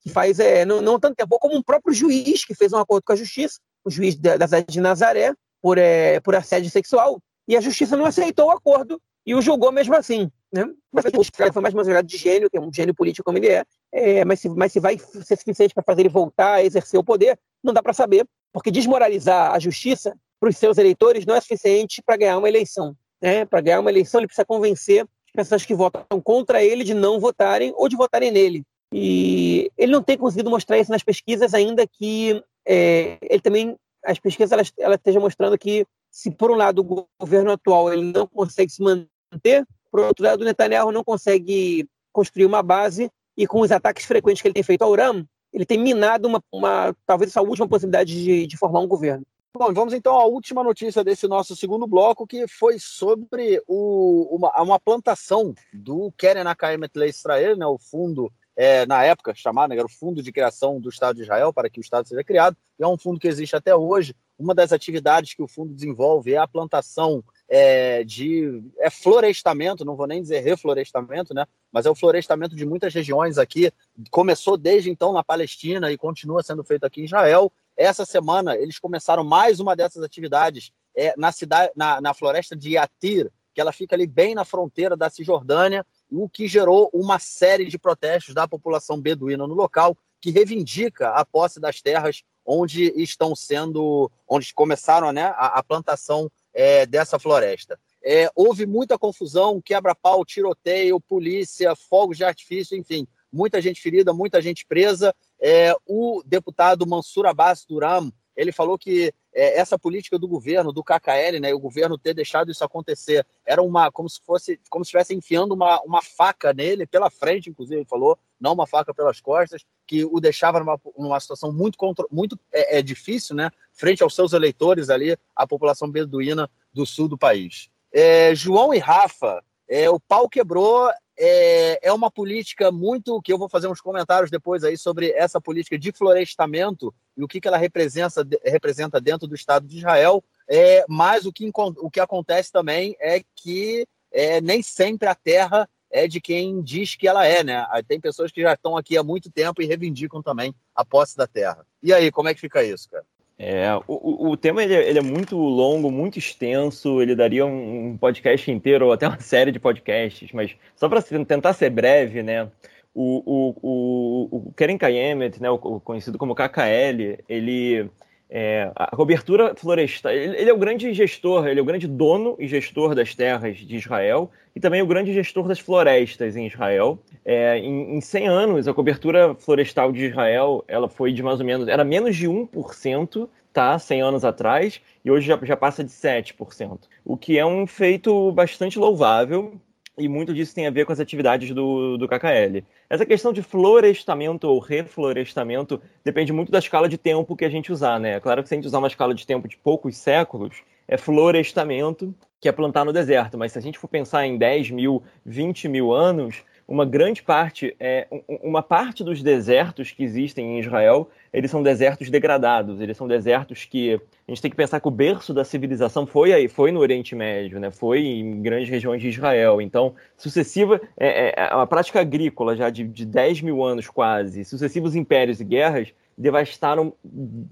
que faz é, não, não tanto tempo, como um próprio juiz que fez um acordo com a justiça, o juiz da, da de Nazaré, por, é, por assédio sexual, e a justiça não aceitou o acordo e o julgou mesmo assim. Né? Mas foi mais uma jogada de gênio, que é um gênio político como ele é, é mas, se, mas se vai ser suficiente para fazer ele voltar a exercer o poder, não dá para saber, porque desmoralizar a justiça para os seus eleitores não é suficiente para ganhar uma eleição né, para ganhar uma eleição, ele precisa convencer as pessoas que votam contra ele de não votarem ou de votarem nele. E ele não tem conseguido mostrar isso nas pesquisas, ainda que é, ele também, as pesquisas elas, elas estejam mostrando que, se por um lado o governo atual ele não consegue se manter, por outro lado o Netanyahu não consegue construir uma base e com os ataques frequentes que ele tem feito ao Uram, ele tem minado uma, uma talvez essa última possibilidade de, de formar um governo. Bom, vamos então à última notícia desse nosso segundo bloco, que foi sobre o, uma, uma plantação do Keren Akaemet Israel, né, o fundo, é, na época chamado, né, era o Fundo de Criação do Estado de Israel, para que o Estado seja criado, e é um fundo que existe até hoje. Uma das atividades que o fundo desenvolve é a plantação é, de é florestamento, não vou nem dizer reflorestamento, né? Mas é o florestamento de muitas regiões aqui. Começou desde então na Palestina e continua sendo feito aqui em Israel. Essa semana eles começaram mais uma dessas atividades é, na cidade, na, na floresta de Yatir, que ela fica ali bem na fronteira da Cisjordânia, o que gerou uma série de protestos da população beduína no local, que reivindica a posse das terras onde estão sendo, onde começaram né, a, a plantação é, dessa floresta. É, houve muita confusão, quebra-pau, tiroteio, polícia, fogos de artifício, enfim, muita gente ferida, muita gente presa. É, o deputado Mansur Abbas Duram, ele falou que é, essa política do governo, do KKL, né, o governo ter deixado isso acontecer, era uma como se fosse como se estivesse enfiando uma, uma faca nele pela frente, inclusive ele falou, não uma faca pelas costas, que o deixava numa, numa situação muito muito é, é difícil, né, frente aos seus eleitores ali, a população beduína do sul do país. É, João e Rafa, é, o pau quebrou é, é uma política muito que eu vou fazer uns comentários depois aí sobre essa política de florestamento e o que, que ela representa, representa dentro do Estado de Israel. É, mas o que, o que acontece também é que é, nem sempre a terra é de quem diz que ela é, né? Tem pessoas que já estão aqui há muito tempo e reivindicam também a posse da terra. E aí, como é que fica isso, cara? É, o, o tema ele é, ele é, muito longo, muito extenso, ele daria um, um, podcast inteiro ou até uma série de podcasts, mas só para tentar ser breve, né? O, o, o, o Keren Kayemet, né, o, conhecido como KKL, ele é, a cobertura florestal, ele, é o grande gestor, ele é o grande dono e gestor das terras de Israel e também o grande gestor das florestas em Israel. É, em, em 100 anos, a cobertura florestal de Israel ela foi de mais ou menos, era menos de 1%, tá, 100 anos atrás, e hoje já, já passa de 7%, o que é um feito bastante louvável, e muito disso tem a ver com as atividades do, do KKL. Essa questão de florestamento ou reflorestamento depende muito da escala de tempo que a gente usar, né? É claro que se a gente usar uma escala de tempo de poucos séculos, é florestamento, que é plantar no deserto, mas se a gente for pensar em 10 mil, 20 mil anos, uma grande parte, é, uma parte dos desertos que existem em Israel, eles são desertos degradados, eles são desertos que a gente tem que pensar que o berço da civilização foi aí, foi no Oriente Médio, né? Foi em grandes regiões de Israel. Então, sucessiva, é, é, é uma prática agrícola já de, de 10 mil anos quase, sucessivos impérios e guerras devastaram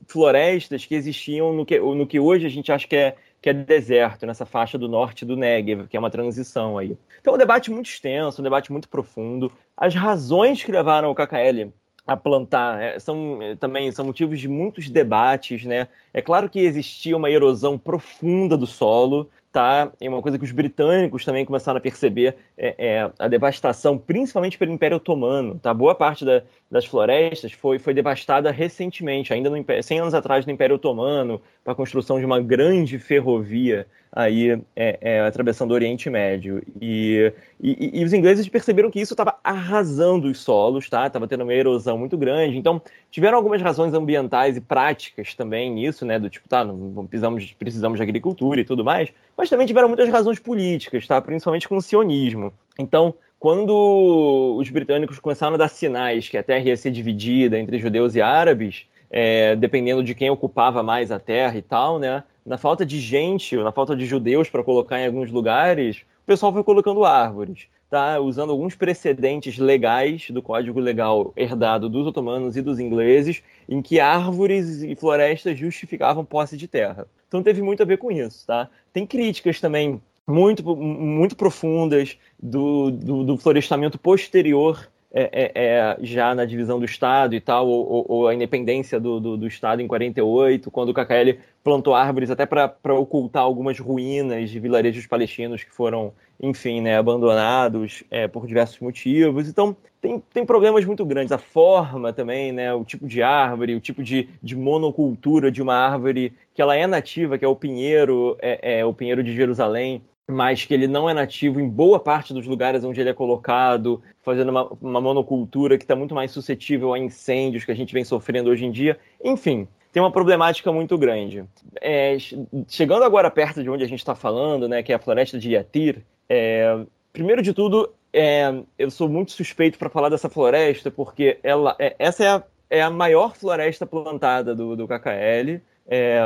florestas que existiam no que, no que hoje a gente acha que é que é deserto, nessa faixa do norte do Negev, que é uma transição aí. Então, é um debate muito extenso, um debate muito profundo. As razões que levaram o KKL a plantar é, são é, também são motivos de muitos debates, né? É claro que existia uma erosão profunda do solo, tá? É uma coisa que os britânicos também começaram a perceber é, é a devastação, principalmente pelo Império Otomano, tá? Boa parte da, das florestas foi, foi devastada recentemente, ainda no, 100 anos atrás no Império Otomano, para a construção de uma grande ferrovia aí é, é, atravessando o Oriente Médio. E, e, e, os ingleses perceberam que isso estava arrasando os solos, tá? Estava tendo uma erosão muito grande. Então, tiveram algumas razões ambientais e práticas também nisso, né? Do tipo, tá, não precisamos, precisamos de agricultura e tudo mais. Mas também tiveram muitas razões políticas, tá? Principalmente com o sionismo. Então, quando os britânicos começaram a dar sinais que a terra ia ser dividida entre judeus e árabes, é, dependendo de quem ocupava mais a terra e tal, né? Na falta de gente, na falta de judeus para colocar em alguns lugares, o pessoal foi colocando árvores, tá? Usando alguns precedentes legais do Código Legal herdado dos otomanos e dos ingleses, em que árvores e florestas justificavam posse de terra. Então teve muito a ver com isso, tá? Tem críticas também muito, muito profundas do, do, do florestamento posterior é, é, é, já na divisão do Estado e tal, ou, ou a independência do, do, do, Estado em 48, quando o KKL plantou árvores até para ocultar algumas ruínas de vilarejos palestinos que foram, enfim, né, abandonados é, por diversos motivos. Então, tem, tem problemas muito grandes. A forma também, né? O tipo de árvore, o tipo de, de monocultura de uma árvore que ela é nativa, que é o pinheiro, é, é o pinheiro de Jerusalém, mas que ele não é nativo em boa parte dos lugares onde ele é colocado, fazendo uma, uma monocultura que está muito mais suscetível a incêndios que a gente vem sofrendo hoje em dia. Enfim, tem uma problemática muito grande. É, chegando agora perto de onde a gente está falando, né, que é a floresta de Yatir, é, primeiro de tudo, é, eu sou muito suspeito para falar dessa floresta, porque ela, é, essa é a, é a maior floresta plantada do, do KKL, é,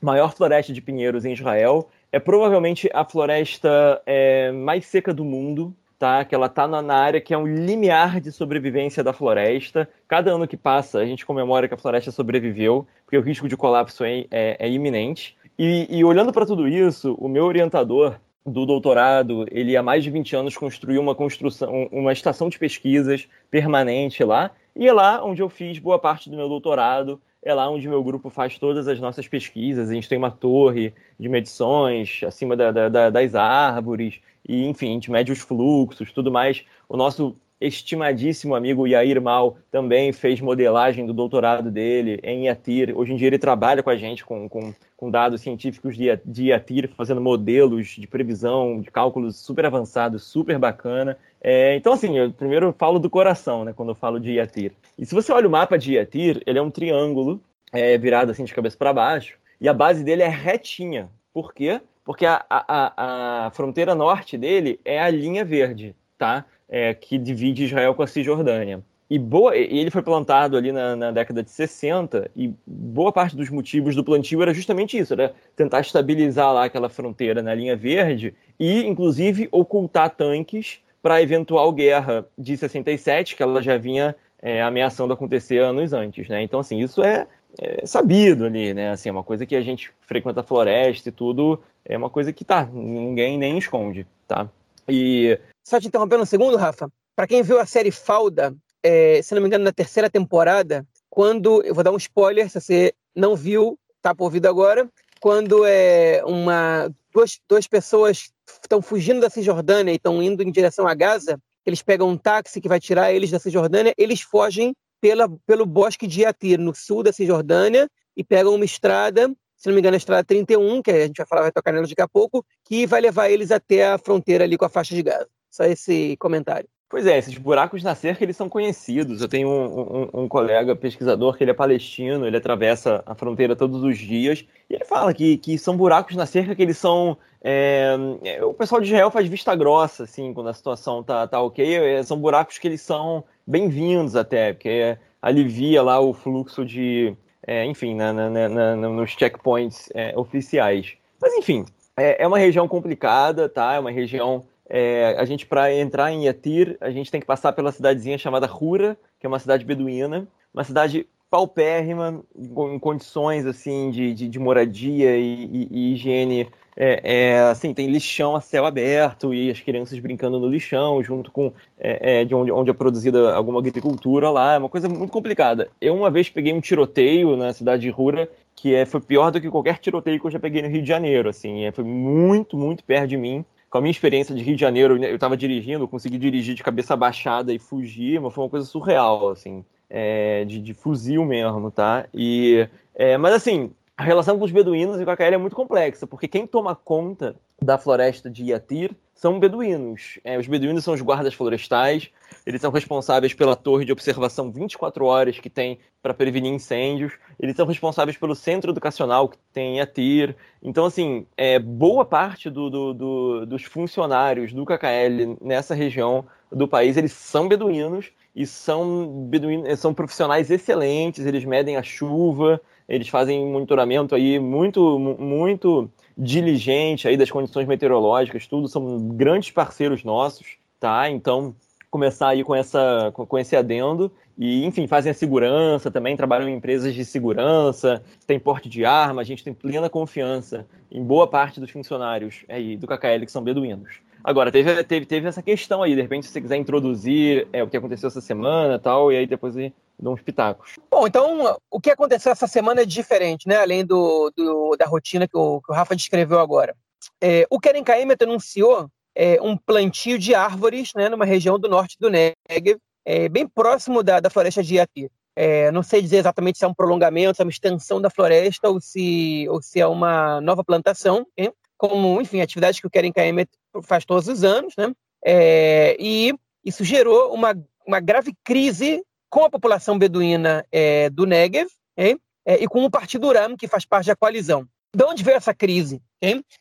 maior floresta de pinheiros em Israel, é provavelmente a floresta é, mais seca do mundo, tá? Que ela está na, na, área que é um limiar de sobrevivência da floresta. Cada ano que passa, a gente comemora que a floresta sobreviveu, porque o risco de colapso é, é, é iminente. E, e olhando para tudo isso, o meu orientador do doutorado, ele há mais de 20 anos construiu uma construção, uma estação de pesquisas permanente lá, e é lá onde eu fiz boa parte do meu doutorado é lá onde meu grupo faz todas as nossas pesquisas. A gente tem uma torre de medições acima da, da, das árvores, e enfim, a gente mede os fluxos, tudo mais. O nosso estimadíssimo amigo Yair Mal também fez modelagem do doutorado dele em Yatir. Hoje em dia ele trabalha com a gente com, com, com dados científicos de, de Yatir, fazendo modelos de previsão, de cálculos super avançados, super bacana. É, então, assim, eu primeiro falo do coração, né, quando eu falo de Yatir. E se você olha o mapa de Yatir, ele é um triângulo é, virado assim de cabeça para baixo, e a base dele é retinha. Por quê? Porque a, a, a fronteira norte dele é a linha verde, tá? É, que divide Israel com a Cisjordânia. E boa, ele foi plantado ali na, na, década de 60, e boa parte dos motivos do plantio era justamente isso, era tentar estabilizar lá aquela fronteira na linha verde e, inclusive, ocultar tanques para a eventual guerra de 67, que ela já vinha é, ameaçando acontecer anos antes, né? Então, assim, isso é, é, sabido ali, né? Assim, é uma coisa que a gente frequenta a floresta e tudo, é uma coisa que tá, ninguém nem esconde, tá? E... Só te interrompendo um segundo, Rafa. Para quem viu a série Falda, é, se não me engano, na terceira temporada, quando, eu vou dar um spoiler, se você não viu, tá por vida agora, quando é uma duas, duas pessoas estão fugindo da Cisjordânia e estão indo em direção a Gaza, eles pegam um táxi que vai tirar eles da Cisjordânia, eles fogem pela, pelo bosque de Yatir, no sul da Cisjordânia, e pegam uma estrada, se não me engano, a estrada 31, que a gente vai falar, vai tocar nela daqui a pouco, que vai levar eles até a fronteira ali com a faixa de Gaza. Só esse comentário. Pois é, esses buracos na cerca eles são conhecidos. Eu tenho um, um, um, colega pesquisador que ele é palestino, ele atravessa a fronteira todos os dias e ele fala que, que são buracos na cerca que eles são. É, é o pessoal de Israel faz vista grossa, assim, quando a situação tá, tá ok. É, são buracos que eles são bem-vindos até, porque alivia lá o fluxo de. É, enfim, na, na, na, nos checkpoints é, oficiais. Mas enfim, é, é uma região complicada, tá? É uma região é, a gente, para entrar em Yatir, a gente tem que passar pela cidadezinha chamada Hura, que é uma cidade beduína, uma cidade paupérrima, em condições assim de, de, de moradia e, e, e higiene. É, é, assim, tem lixão a céu aberto e as crianças brincando no lixão, junto com é, é de onde, onde é produzida alguma agricultura lá. É uma coisa muito complicada. Eu uma vez peguei um tiroteio na cidade de Rura que é, foi pior do que qualquer tiroteio que eu já peguei no Rio de Janeiro. Assim, é, foi muito, muito perto de mim com a minha experiência de Rio de Janeiro, eu estava dirigindo, consegui dirigir de cabeça baixada e fugir, mas foi uma coisa surreal, assim, é, de, de, fuzil mesmo, tá? E, é, mas assim, a relação com os beduínos e com a KL é muito complexa, porque quem toma conta da floresta de Yatir são beduínos. É, os beduínos são os guardas florestais, eles são responsáveis pela torre de observação 24 horas que tem para prevenir incêndios, eles são responsáveis pelo centro educacional que tem em Yatir. Então, assim, é, boa parte do, do, do, dos funcionários do KKL nessa região do país, eles são beduínos e são, beduínos, são profissionais excelentes, eles medem a chuva, eles fazem monitoramento aí muito, muito diligente aí das condições meteorológicas, tudo, são grandes parceiros nossos, tá? Então, começar aí com, essa, com esse adendo. E, enfim, fazem a segurança também, trabalham em empresas de segurança, tem porte de arma, a gente tem plena confiança em boa parte dos funcionários aí do KKL que são beduínos. Agora, teve, teve, teve essa questão aí, de repente, se você quiser introduzir é, o que aconteceu essa semana tal, e aí depois dou uns pitacos. Bom, então, o que aconteceu essa semana é diferente, né? Além do, do da rotina que o, que o Rafa descreveu agora. É, o Keren Kaemet anunciou é, um plantio de árvores né, numa região do norte do Negev, é, bem próximo da, da floresta de Yatir. É, não sei dizer exatamente se é um prolongamento, se é uma extensão da floresta ou se, ou se é uma nova plantação, hein? Como, enfim, atividades que o Keren KM faz todos os anos, né? É, e isso gerou uma, uma grave crise com a população beduína é, do Negev? É, e com o Partido Uram, que faz parte da coalizão. De onde veio essa crise?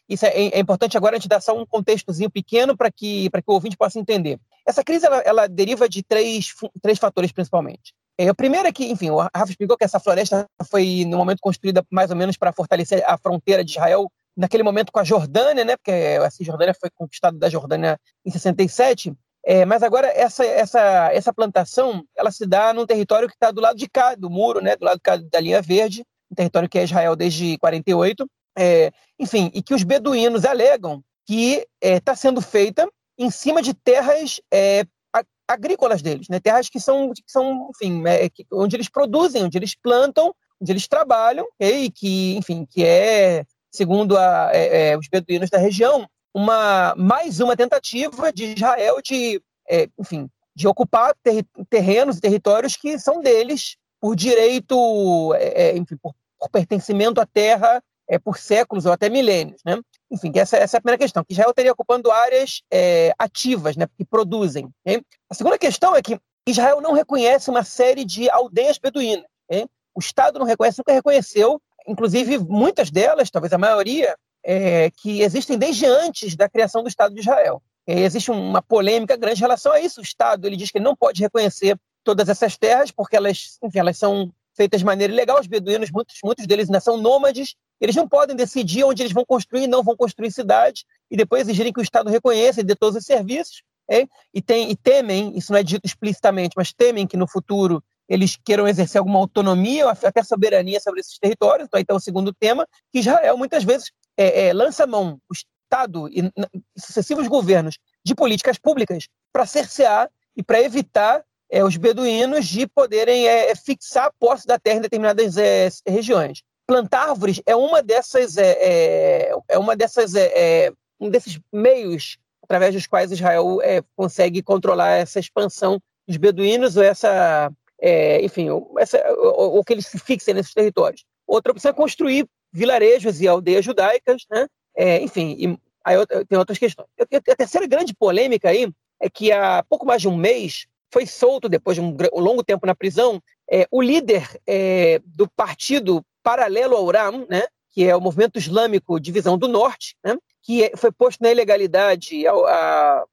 Isso é, é, importante agora a gente dar só um contextozinho pequeno para que, que o ouvinte possa entender. Essa crise ela, ela deriva de três, três fatores principalmente. É, o primeiro é que, enfim, o Rafa explicou que essa floresta foi, no momento, construída mais ou menos para fortalecer a fronteira de Israel, naquele momento com a Jordânia, né? Porque a assim, Jordânia foi conquistada da Jordânia em 67. É, mas agora essa, essa, essa plantação ela se dá num território que está do lado de cá do muro, né? Do lado cá da linha verde, um território que é Israel desde 48. É, enfim, e que os beduínos alegam que está é, sendo feita em cima de terras é, agrícolas deles, né? terras que são, que são enfim, é, que, onde eles produzem, onde eles plantam, onde eles trabalham, okay? e que, enfim, que é, segundo a, é, é, os beduínos da região, uma mais uma tentativa de Israel de, é, enfim, de ocupar ter, terrenos e territórios que são deles por direito, é, enfim, por, por pertencimento à terra é, por séculos ou até milênios. Né? Enfim, essa, essa é a primeira questão, que Israel teria ocupando áreas é, ativas, né, que produzem. Hein? A segunda questão é que Israel não reconhece uma série de aldeias beduínas. Hein? O Estado não reconhece, nunca reconheceu, inclusive muitas delas, talvez a maioria, é, que existem desde antes da criação do Estado de Israel. É, existe uma polêmica grande em relação a isso. O Estado ele diz que ele não pode reconhecer todas essas terras porque elas, enfim, elas são feitas de maneira ilegal. Os beduínos, muitos, muitos deles ainda são nômades eles não podem decidir onde eles vão construir não vão construir cidades e depois exigirem que o Estado reconheça e dê todos os serviços. É? E, tem, e temem, isso não é dito explicitamente, mas temem que no futuro eles queiram exercer alguma autonomia, até soberania sobre esses territórios. Então, então o segundo tema, que Israel muitas vezes é, é, lança mão, o Estado e sucessivos governos, de políticas públicas para cercear e para evitar é, os beduínos de poderem é, fixar a posse da terra em determinadas é, regiões plantar árvores é uma dessas é, é, é uma dessas é, é, um desses meios através dos quais Israel é, consegue controlar essa expansão dos beduínos ou essa é, enfim essa, ou, ou, que eles se fixem nesses territórios. Outra opção é construir vilarejos e aldeias judaicas né? Enfim e, aí tem outras questões. A terceira grande polêmica aí é que há pouco mais de um mês foi solto depois de um, longo tempo na prisão o líder do partido paralelo ao Uram, né, que é o movimento islâmico Divisão do Norte, né, que é, foi posto na ilegalidade há,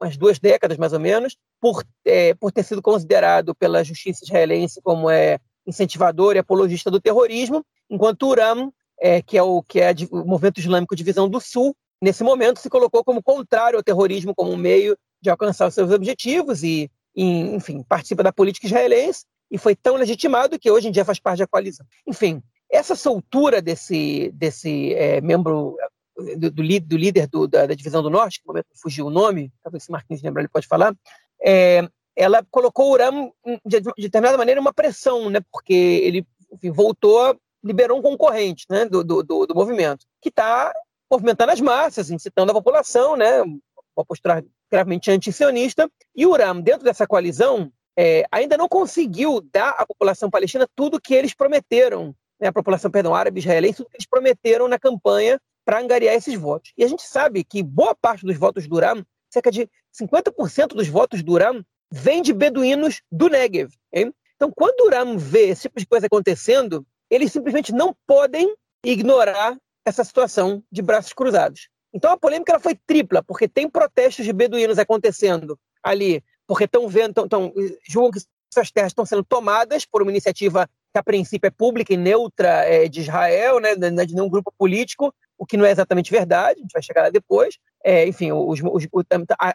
umas duas décadas, mais ou menos, por, é, por ter sido considerado pela justiça israelense como é incentivador e apologista do terrorismo, enquanto o Uram, é, que é o que é o movimento islâmico Divisão do Sul, nesse momento se colocou como contrário ao terrorismo como um meio de alcançar os seus objetivos e, e enfim, participa da política israelense e foi tão legitimado que hoje em dia faz parte da coalizão. Enfim, essa soltura desse, desse é, membro, do, do, do líder do, da, da, Divisão do Norte, que no momento fugiu o nome, talvez se Marquinhos lembrar, ele pode falar, é, ela colocou o Uram, de, de, determinada maneira, uma pressão, né, porque ele enfim, voltou, liberou um concorrente né, do, do, do movimento, que está movimentando as massas, incitando a população, né, uma postura gravemente antisionista, e o Uram, dentro dessa coalizão, é, ainda não conseguiu dar à população palestina tudo que eles prometeram, né, a população, perdão, árabe israelense, tudo que eles prometeram na campanha para angariar esses votos. E a gente sabe que boa parte dos votos do Uram, cerca de 50% dos votos do Uram, vem de beduínos do Negev. Hein? Então, quando o Uram vê esse tipo de coisa acontecendo, eles simplesmente não podem ignorar essa situação de braços cruzados. Então a polêmica ela foi tripla, porque tem protestos de beduínos acontecendo ali porque estão vendo, tão, tão, julgam que essas terras estão sendo tomadas por uma iniciativa que a princípio é pública e neutra é, de Israel, né, de nenhum grupo político, o que não é exatamente verdade, a gente vai chegar lá depois. É, enfim, os, os,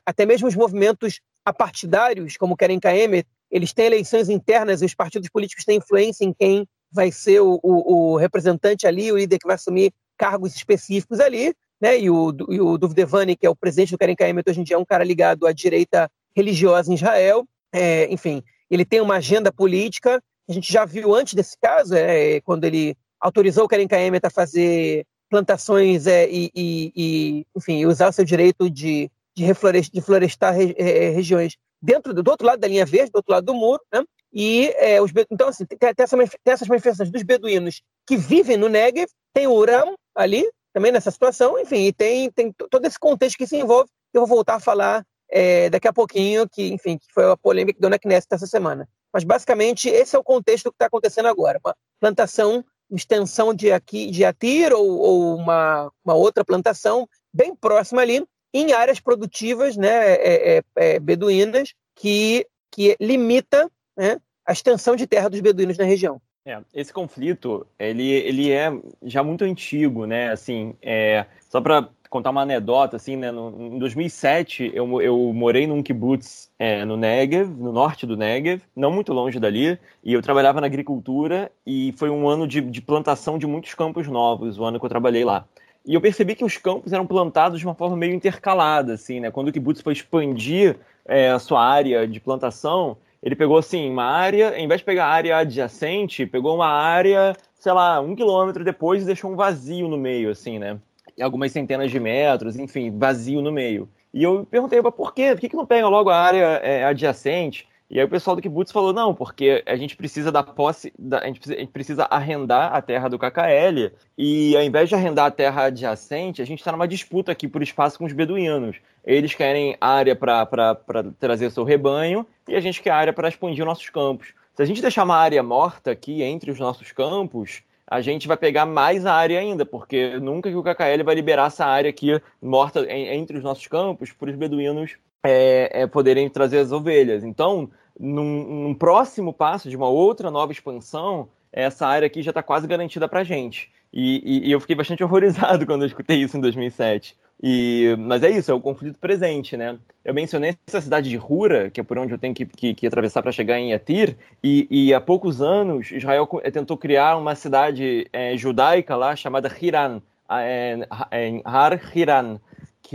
até mesmo os movimentos apartidários, como querem KM, eles têm eleições internas e os partidos políticos têm influência em quem vai ser o, o, o representante ali, o líder que vai assumir cargos específicos ali. Né? E o, e o Duvdevani, que é o presidente do Keren KM, hoje em dia é um cara ligado à direita religiosa em Israel. É, enfim, ele tem uma agenda política. A gente já viu antes desse caso, é, quando ele autorizou o Karen Kaemet a fazer plantações é, e, e, e, enfim, usar o seu direito de, de, reflorestar, de florestar re, regiões dentro do, do, outro lado da linha verde, do outro lado do muro, né? E é, os, então, assim, tem, tem, essa, tem, essas manifestações dos beduínos que vivem no Negev, tem o Uram ali, também nessa situação, enfim, e tem, tem todo esse contexto que se envolve, eu vou voltar a falar é, daqui a pouquinho, que, enfim, que foi a polêmica que deu Knesset essa semana. Mas, basicamente, esse é o contexto que está acontecendo agora. Uma plantação, extensão de, aqui, de Atir ou, ou uma, uma outra plantação bem próxima ali, em áreas produtivas né, é, é, é, beduínas, que, que limita né, a extensão de terra dos beduínos na região. É, esse conflito, ele, ele é já muito antigo, né? Assim, é, só para contar uma anedota, assim, né? No, em 2007, eu, eu morei num kibbutz é, no Negev, no norte do Negev, não muito longe dali, e eu trabalhava na agricultura, e foi um ano de, de plantação de muitos campos novos, o ano que eu trabalhei lá. E eu percebi que os campos eram plantados de uma forma meio intercalada, assim, né? Quando o kibbutz foi expandir é, a sua área de plantação, ele pegou, assim, uma área, em vez de pegar a área adjacente, pegou uma área, sei lá, um quilômetro depois e deixou um vazio no meio, assim, né? Algumas centenas de metros, enfim, vazio no meio. E eu perguntei, por quê? Por que, que não pega logo a área é, adjacente? E aí o pessoal do Kibbutz falou, não, porque a gente precisa da posse, da, a, gente precisa, a, gente precisa, arrendar a terra do KKL, e ao invés de arrendar a terra adjacente, a gente está numa disputa aqui por espaço com os beduínos. Eles querem área para trazer seu rebanho, e a gente quer área para expandir nossos campos. Se a gente deixar uma área morta aqui entre os nossos campos, a gente vai pegar mais a área ainda, porque nunca que o KKL vai liberar essa área aqui morta entre os nossos campos para os beduínos é, é, poderem trazer as ovelhas. Então, num, num, próximo passo de uma outra nova expansão, essa área aqui já está quase garantida para a gente. E, e, e, eu fiquei bastante horrorizado quando eu escutei isso em 2007. E, mas é isso, é o conflito presente, né? Eu mencionei essa cidade de Hura, que é por onde eu tenho que, que, que atravessar para chegar em Yatir, e, e, há poucos anos Israel tentou criar uma cidade é, judaica lá chamada Hiran, é, é, Har Hiran,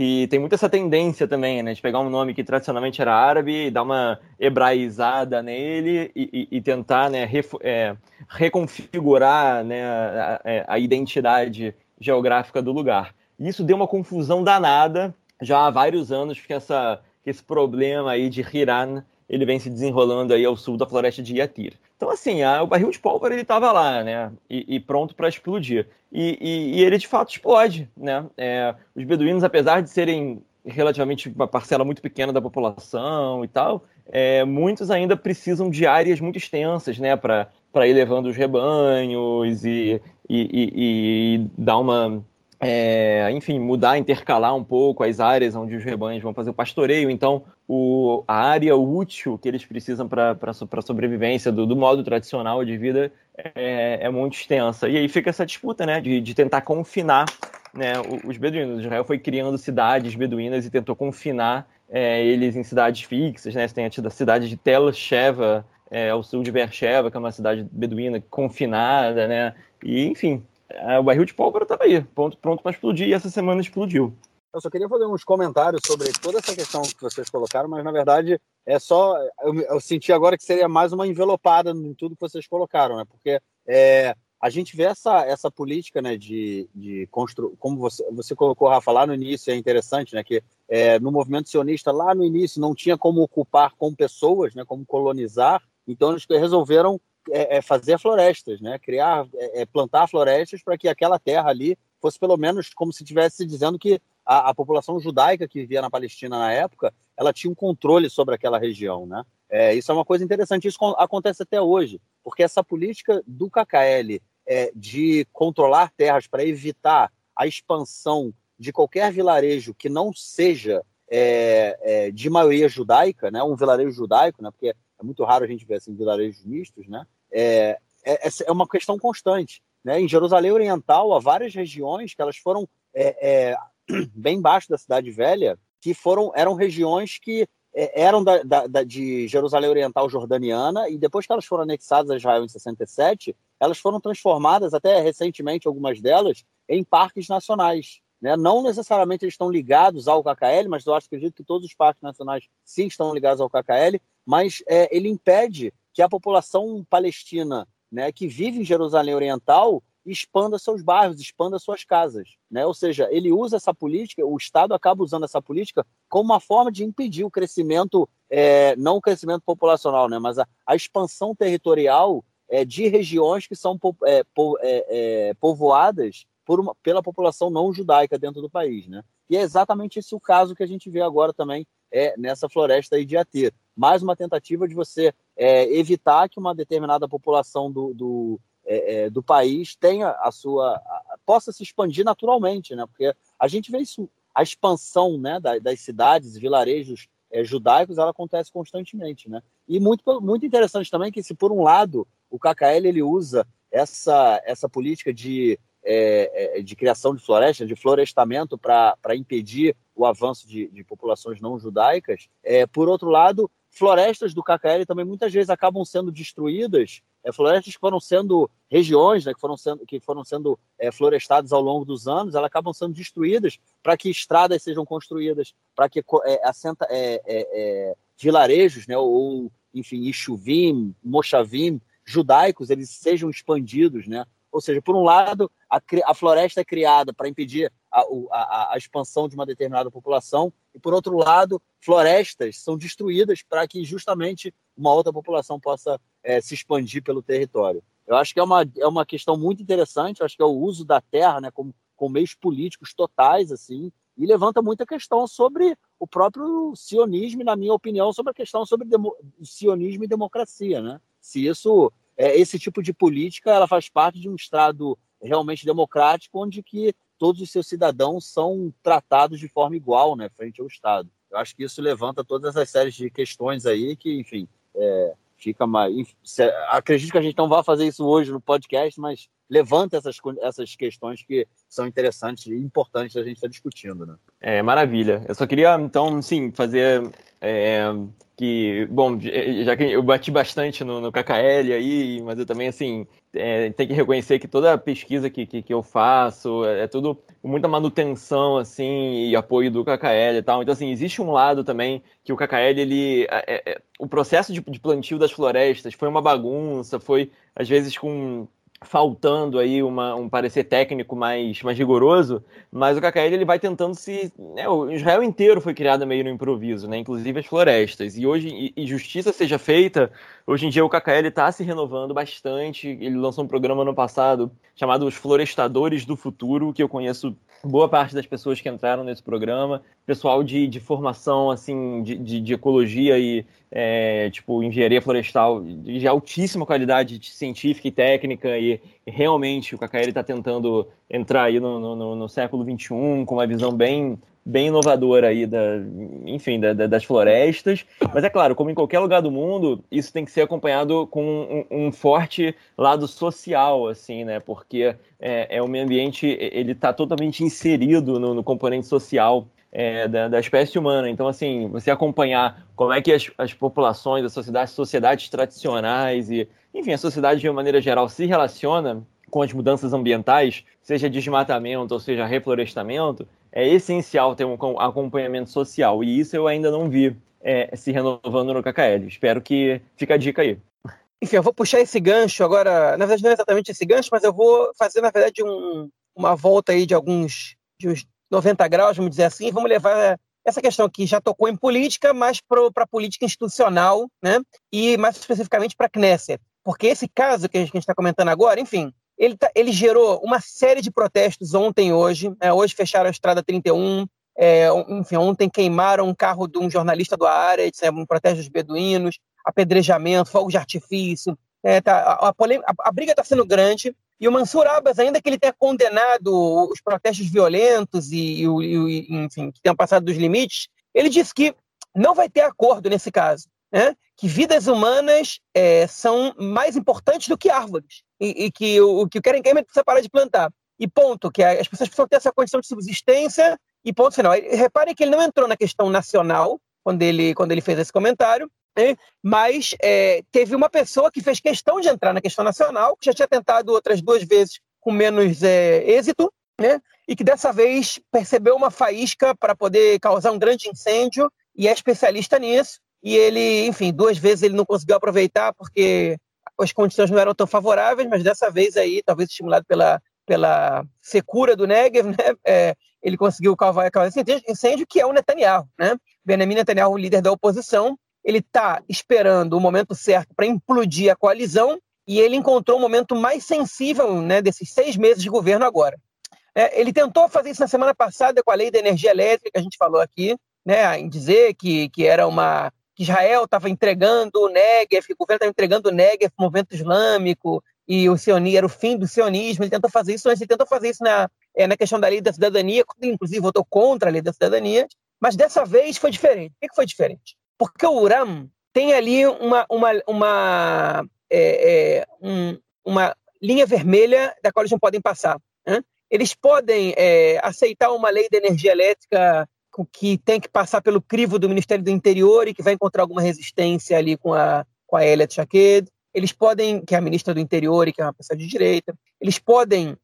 que tem muito essa tendência também, né, de pegar um nome que tradicionalmente era árabe dar uma hebraizada nele e, e, e tentar, né, é, reconfigurar, né, a, é, a, identidade geográfica do lugar. E isso deu uma confusão danada já há vários anos que essa que esse problema aí de Hiran ele vem se desenrolando aí ao sul da floresta de Yatir. Então, assim, a, o barril de pólvora ele estava lá, né? E, e pronto para explodir. E, e, e, ele de fato explode, né? É, os beduínos, apesar de serem relativamente uma parcela muito pequena da população e tal, é, muitos ainda precisam de áreas muito extensas, né? Para ir levando os rebanhos e, e, e dar uma é, enfim, mudar, intercalar um pouco as áreas onde os rebanhos vão fazer o pastoreio. Então, o, a área útil que eles precisam para a sobrevivência do, do, modo tradicional de vida é, é, muito extensa. E aí fica essa disputa né, de, de tentar confinar né, os beduínos. Israel foi criando cidades beduínas e tentou confinar é, eles em cidades fixas. Né? Você tem a cidade de Tel Sheva, é, ao sul de Beersheba, que é uma cidade beduína confinada, né? E, enfim, o barril de pólvora estava aí, pronto, pronto para explodir, e essa semana explodiu. Eu só queria fazer uns comentários sobre toda essa questão que vocês colocaram, mas na verdade é só. Eu, eu senti agora que seria mais uma envelopada em tudo que vocês colocaram, né? Porque é, a gente vê essa, essa política né, de, de construir. Como você, você colocou, Rafa, lá no início, é interessante, né? Que é, no movimento sionista, lá no início, não tinha como ocupar com pessoas, né? Como colonizar. Então eles resolveram é, é, fazer florestas, né? Criar, é, é plantar florestas para que aquela terra ali fosse pelo menos como se estivesse dizendo que a, a, população judaica que vivia na Palestina na época, ela tinha um controle sobre aquela região, né? É, isso é uma coisa interessante, isso acontece até hoje, porque essa política do KKL é, de controlar terras para evitar a expansão de qualquer vilarejo que não seja é, é, de maioria judaica, né? Um vilarejo judaico, né? Porque é muito raro a gente ver assim, vilarejos mistos, né? É, é, é uma questão constante. Né? Em Jerusalém Oriental, há várias regiões que elas foram é, é, bem embaixo da Cidade Velha, que foram eram regiões que é, eram da, da, da, de Jerusalém Oriental jordaniana, e depois que elas foram anexadas a Israel em 67, elas foram transformadas, até recentemente, algumas delas, em parques nacionais. Né? Não necessariamente eles estão ligados ao KKL, mas eu acho, acredito que todos os parques nacionais sim estão ligados ao KKL, mas é, ele impede que a população palestina né, que vive em Jerusalém Oriental expanda seus bairros, expanda suas casas. Né? Ou seja, ele usa essa política, o Estado acaba usando essa política como uma forma de impedir o crescimento, é, não o crescimento populacional, né? mas a, a expansão territorial é, de regiões que são é, po, é, é, povoadas uma, pela população não judaica dentro do país. Né? E é exatamente esse o caso que a gente vê agora também é, nessa floresta aí de Iatê. Mais uma tentativa de você é, evitar que uma determinada população do, do, é, é, do país tenha a sua. A, possa se expandir naturalmente, né? Porque a gente vê isso, a expansão né, das, das cidades, vilarejos é, judaicos, ela acontece constantemente, né? E muito, muito interessante também que, se por um lado o KKL ele usa essa, essa política de é, é, de criação de floresta, de florestamento para impedir o avanço de, de populações não judaicas. É, por outro lado, florestas do KKL também muitas vezes acabam sendo destruídas, é, florestas que foram sendo regiões, né, que foram sendo, que foram sendo é, florestadas ao longo dos anos, elas acabam sendo destruídas para que estradas sejam construídas, para que é, assenta, é, é, vilarejos, né, ou enfim, Ishuvim, Moshavim, judaicos, eles sejam expandidos, né, ou seja, por um lado, a, a floresta é criada para impedir a, a, a, expansão de uma determinada população, e por outro lado, florestas são destruídas para que justamente uma outra população possa é, se expandir pelo território. Eu acho que é uma, é uma questão muito interessante, eu acho que é o uso da terra né, como meios políticos totais, assim, e levanta muita questão sobre o próprio sionismo, na minha opinião, sobre a questão sobre sionismo e democracia. Né? Se isso é, esse tipo de política ela faz parte de um Estado realmente democrático, onde que todos os seus cidadãos são tratados de forma igual, né, frente ao Estado. Eu acho que isso levanta todas as séries de questões aí que, enfim, é, fica mais. Acredito que a gente não vai fazer isso hoje no podcast, mas levanta essas, essas questões que são interessantes e importantes a gente estar discutindo, né? É, maravilha. Eu só queria, então, sim, fazer é, que, bom, já que eu bati bastante no, no KKL aí, mas eu também, assim, é, tenho que reconhecer que toda pesquisa que, que, que, eu faço é, é tudo muita manutenção, assim, e apoio do KKL e tal. Então, assim, existe um lado também que o KKL, ele... É, é, é, o processo de, de plantio das florestas foi uma bagunça, foi, às vezes, com faltando aí uma, um parecer técnico mais, mais rigoroso, mas o KKL ele vai tentando se... Né, o Israel inteiro foi criado meio no improviso, né, inclusive as florestas, e hoje, e, justiça seja feita, hoje em dia o KKL está se renovando bastante, ele lançou um programa no passado chamado Os Florestadores do Futuro, que eu conheço boa parte das pessoas que entraram nesse programa, pessoal de, de formação assim de, de, de ecologia e é, tipo engenharia florestal de altíssima qualidade científica e técnica e realmente o KKL está tentando entrar aí no, no, no século 21 com uma visão bem bem inovadora aí da, enfim, da, da, das florestas. Mas é claro, como em qualquer lugar do mundo, isso tem que ser acompanhado com um, um forte lado social, assim, né? Porque é, é o meio ambiente, ele está totalmente inserido no, no componente social é, da, da, espécie humana. Então, assim, você acompanhar como é que as, as populações, as sociedades, sociedades tradicionais e, enfim, a sociedade de uma maneira geral se relaciona com as mudanças ambientais, seja desmatamento ou seja reflorestamento, é essencial ter um acompanhamento social. E isso eu ainda não vi é, se renovando no KKL. Espero que fique a dica aí. Enfim, eu vou puxar esse gancho agora. Na verdade, não é exatamente esse gancho, mas eu vou fazer, na verdade, um, uma volta aí de alguns de uns 90 graus, vamos dizer assim. Vamos levar essa questão que já tocou em política, mas para a política institucional, né? E mais especificamente para a Knesset. Porque esse caso que a gente está comentando agora, enfim, ele, tá, ele gerou uma série de protestos ontem e hoje. É, hoje fecharam a Estrada 31. É, enfim, ontem queimaram um carro de um jornalista do Ares, é, um protesto dos beduínos, apedrejamento, fogo de artifício. É, tá, a, a, a, a, briga está sendo grande. E o Mansur Abbas, ainda que ele tenha condenado os protestos violentos e, e, e enfim, que tenham passado dos limites, ele disse que não vai ter acordo nesse caso. Né? que vidas humanas é, são mais importantes do que árvores e, e que o, que o querem queima precisa parar de plantar. E ponto, que as pessoas precisam ter essa condição de subsistência e ponto final. Reparem que ele não entrou na questão nacional quando ele, quando ele fez esse comentário, né? mas é, teve uma pessoa que fez questão de entrar na questão nacional, que já tinha tentado outras duas vezes com menos é, êxito, né? e que dessa vez percebeu uma faísca para poder causar um grande incêndio e é especialista nisso. E ele, enfim, duas vezes ele não conseguiu aproveitar porque as condições não eram tão favoráveis, mas dessa vez aí, talvez estimulado pela, pela secura do Negev, né, é, ele conseguiu cavar esse incêndio, que é o Netanyahu. Né? Benjamin Netanyahu, líder da oposição, ele está esperando o momento certo para implodir a coalizão e ele encontrou o momento mais sensível né, desses seis meses de governo agora. É, ele tentou fazer isso na semana passada com a lei da energia elétrica, que a gente falou aqui, né, em dizer que, que era uma que Israel estava entregando o Negev, que o governo estava entregando o Negev para o movimento islâmico, e o sionismo era o fim do sionismo. Ele tentou fazer isso, ele tentou fazer isso na, é, na questão da lei da cidadania, inclusive votou contra a lei da cidadania, mas dessa vez foi diferente. Por que foi diferente? Porque o Uram tem ali uma, uma, uma, é, é, um, uma linha vermelha da qual eles não podem passar. Né? Eles podem é, aceitar uma lei de energia elétrica que tem que passar pelo crivo do Ministério do Interior e que vai encontrar alguma resistência ali com a, com a Elia Shaked. Eles podem, que é a ministra do Interior e que é uma pessoa de direita, eles podem,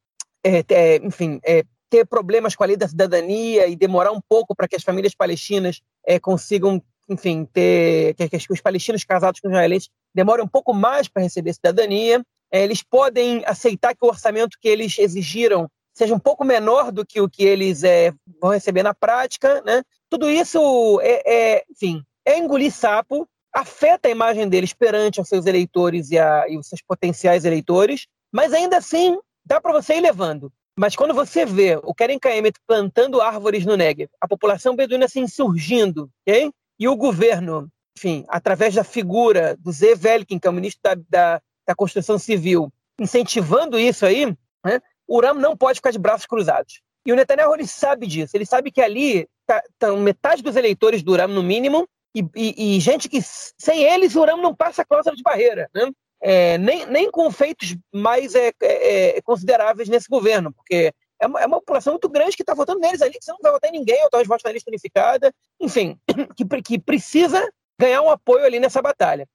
é, ter, enfim, é, ter problemas com a lei da cidadania e demorar um pouco para que as famílias palestinas é, consigam, enfim, ter que, que, os palestinos casados com israelenses demorem um pouco mais para receber cidadania. É, eles podem aceitar que o orçamento que eles exigiram seja um pouco menor do que o que eles é, vão receber na prática, né? Tudo isso é, é, enfim, é engolir sapo, afeta a imagem deles perante os seus eleitores e, a, e os seus potenciais eleitores, mas ainda assim dá para você ir levando. Mas quando você vê o Keren Kaemet plantando árvores no Negev, a população beduína se insurgindo, ok? E o governo, enfim, através da figura do Zé Velkin, que é o ministro da, da, da Construção Civil, incentivando isso aí, né? o Uram não pode ficar de braços cruzados. E o Netanyahu ele sabe disso. Ele sabe que ali tá, tá metade dos eleitores do Uram, no mínimo, e, e, e, gente que sem eles o Uram não passa a cláusula de barreira, né? É, nem, nem com feitos mais é, é, é consideráveis nesse governo, porque é uma, é uma população muito grande que está votando neles ali, que você não vai votar em ninguém, ou talvez vote na lista unificada, enfim, que, que precisa ganhar um apoio ali nessa batalha.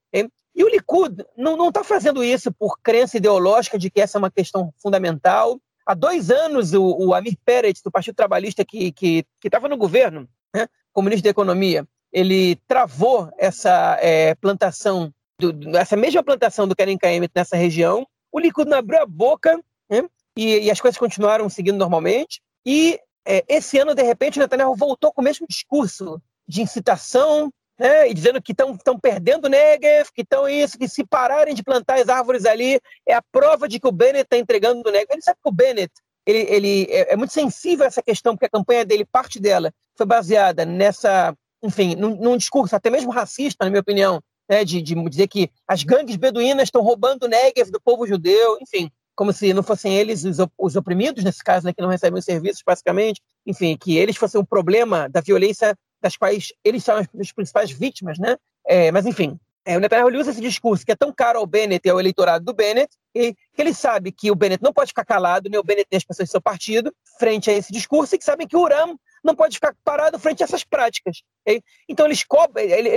E o Likud não está fazendo isso por crença ideológica de que essa é uma questão fundamental. Há dois anos, o, o Amir Peretz, do Partido Trabalhista, que estava no governo, né, como ministro da Economia, ele travou essa é, plantação, do, essa mesma plantação do Karen Kaemet nessa região. O Likud não abriu a boca né, e, e, as coisas continuaram seguindo normalmente. E é, esse ano, de repente, o Netanyahu voltou com o mesmo discurso de incitação, né, e dizendo que estão perdendo o Negev, que estão isso, que se pararem de plantar as árvores ali, é a prova de que o Bennett está entregando o Negev. Ele sabe que o Bennett ele, ele é, é, muito sensível a essa questão, porque a campanha dele, parte dela, foi baseada nessa, enfim, num, num discurso até mesmo racista, na minha opinião, né, de, de dizer que as gangues beduínas estão roubando o Negev do povo judeu, enfim, como se não fossem eles os, os oprimidos, nesse caso, né, que não recebem os serviços, basicamente, enfim, que eles fossem um problema da violência das quais eles são as principais vítimas, né? É, mas, enfim, é, o Netanyahu usa esse discurso que é tão caro ao Bennett e ao eleitorado do Bennett, e que ele sabe que o Bennett não pode ficar calado, nem o Bennett nem as pessoas do seu partido, frente a esse discurso, e que sabem que o Uram não pode ficar parado frente a essas práticas. Okay? Então, eles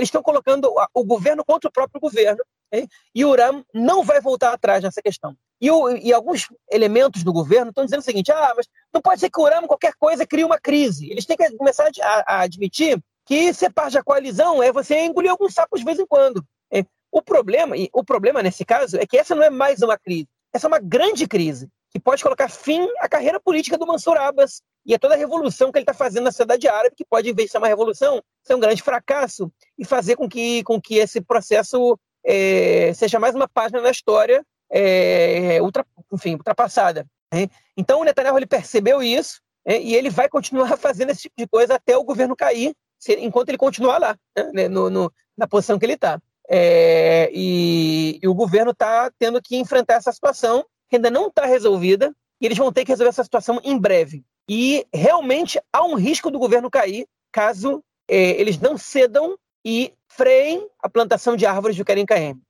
estão colocando o governo contra o próprio governo, okay? e o Uram não vai voltar atrás nessa questão. E, o, e, alguns elementos do governo estão dizendo o seguinte: ah, mas não pode ser que o Urano, qualquer coisa, crie uma crise. Eles têm que começar a, a admitir que ser parte da coalizão é você engolir alguns sapos de vez em quando. É. O problema, o problema nesse caso é que essa não é mais uma crise, essa é uma grande crise que pode colocar fim à carreira política do Mansur Abbas e a toda a revolução que ele está fazendo na sociedade árabe, que pode, em vez de ser uma revolução, ser um grande fracasso e fazer com que, com que esse processo é, seja mais uma página na história é, ultra, enfim, ultrapassada. Né? Então o Netanyahu ele percebeu isso né? e ele vai continuar fazendo esse tipo de coisa até o governo cair, enquanto ele continuar lá, né? no, no, na posição que ele está. É, e, e, o governo está tendo que enfrentar essa situação que ainda não está resolvida e eles vão ter que resolver essa situação em breve. E realmente há um risco do governo cair caso é, eles não cedam e freiem a plantação de árvores do Karim Kaem.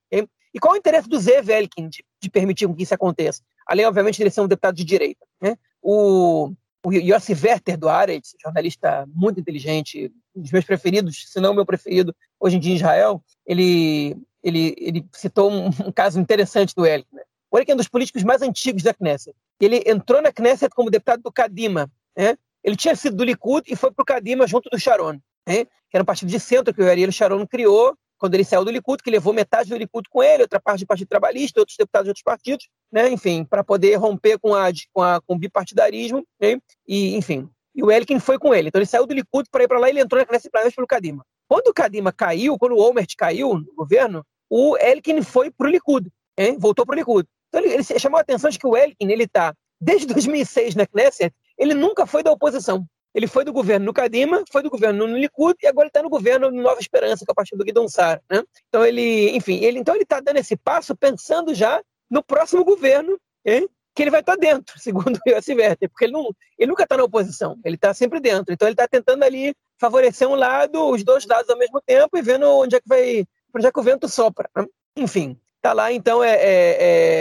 E qual é o interesse do Zé Velkin de, de, permitir que isso aconteça? Além, obviamente, de ele ser um deputado de direita. Né? O, o Yossi Werther do Aretz, jornalista muito inteligente, um dos meus preferidos, se não o meu preferido hoje em dia em Israel, ele, ele, ele citou um, um caso interessante do Velkin. Né? O Velkin é um dos políticos mais antigos da Knesset. Ele entrou na Knesset como deputado do Kadima. Né? Ele tinha sido do Likud e foi para o Kadima junto do Sharon, né? que era um partido de centro que o Ariel Sharon criou quando ele saiu do Likud, que levou metade do Likud com ele, outra parte do Partido Trabalhista, outros deputados de outros partidos, né? enfim, para poder romper com, a, com, a, com o bipartidarismo, né? e enfim. E o Elkin foi com ele. Então ele saiu do Likud para ir para lá e ele entrou na Knesset pelo Kadima. Quando o Kadima caiu, quando o Olmert caiu no governo, o Elkin foi para o Likud, hein? voltou para o Likud. Então ele, ele chamou a atenção de que o Elkin, ele está desde 2006 na Knesset, ele nunca foi da oposição. Ele foi do governo no Kadima, foi do governo no Likud e agora está no governo no Nova Esperança, que é a partir do Guidon Sar. Né? Então ele, enfim, ele então ele está dando esse passo pensando já no próximo governo, hein? que ele vai estar tá dentro, segundo o Yossi Werther, porque ele, não, ele nunca está na oposição, ele está sempre dentro. Então ele está tentando ali favorecer um lado, os dois lados ao mesmo tempo e vendo onde é que vai, onde é que o vento sopra. Né? Enfim, está lá então é, é,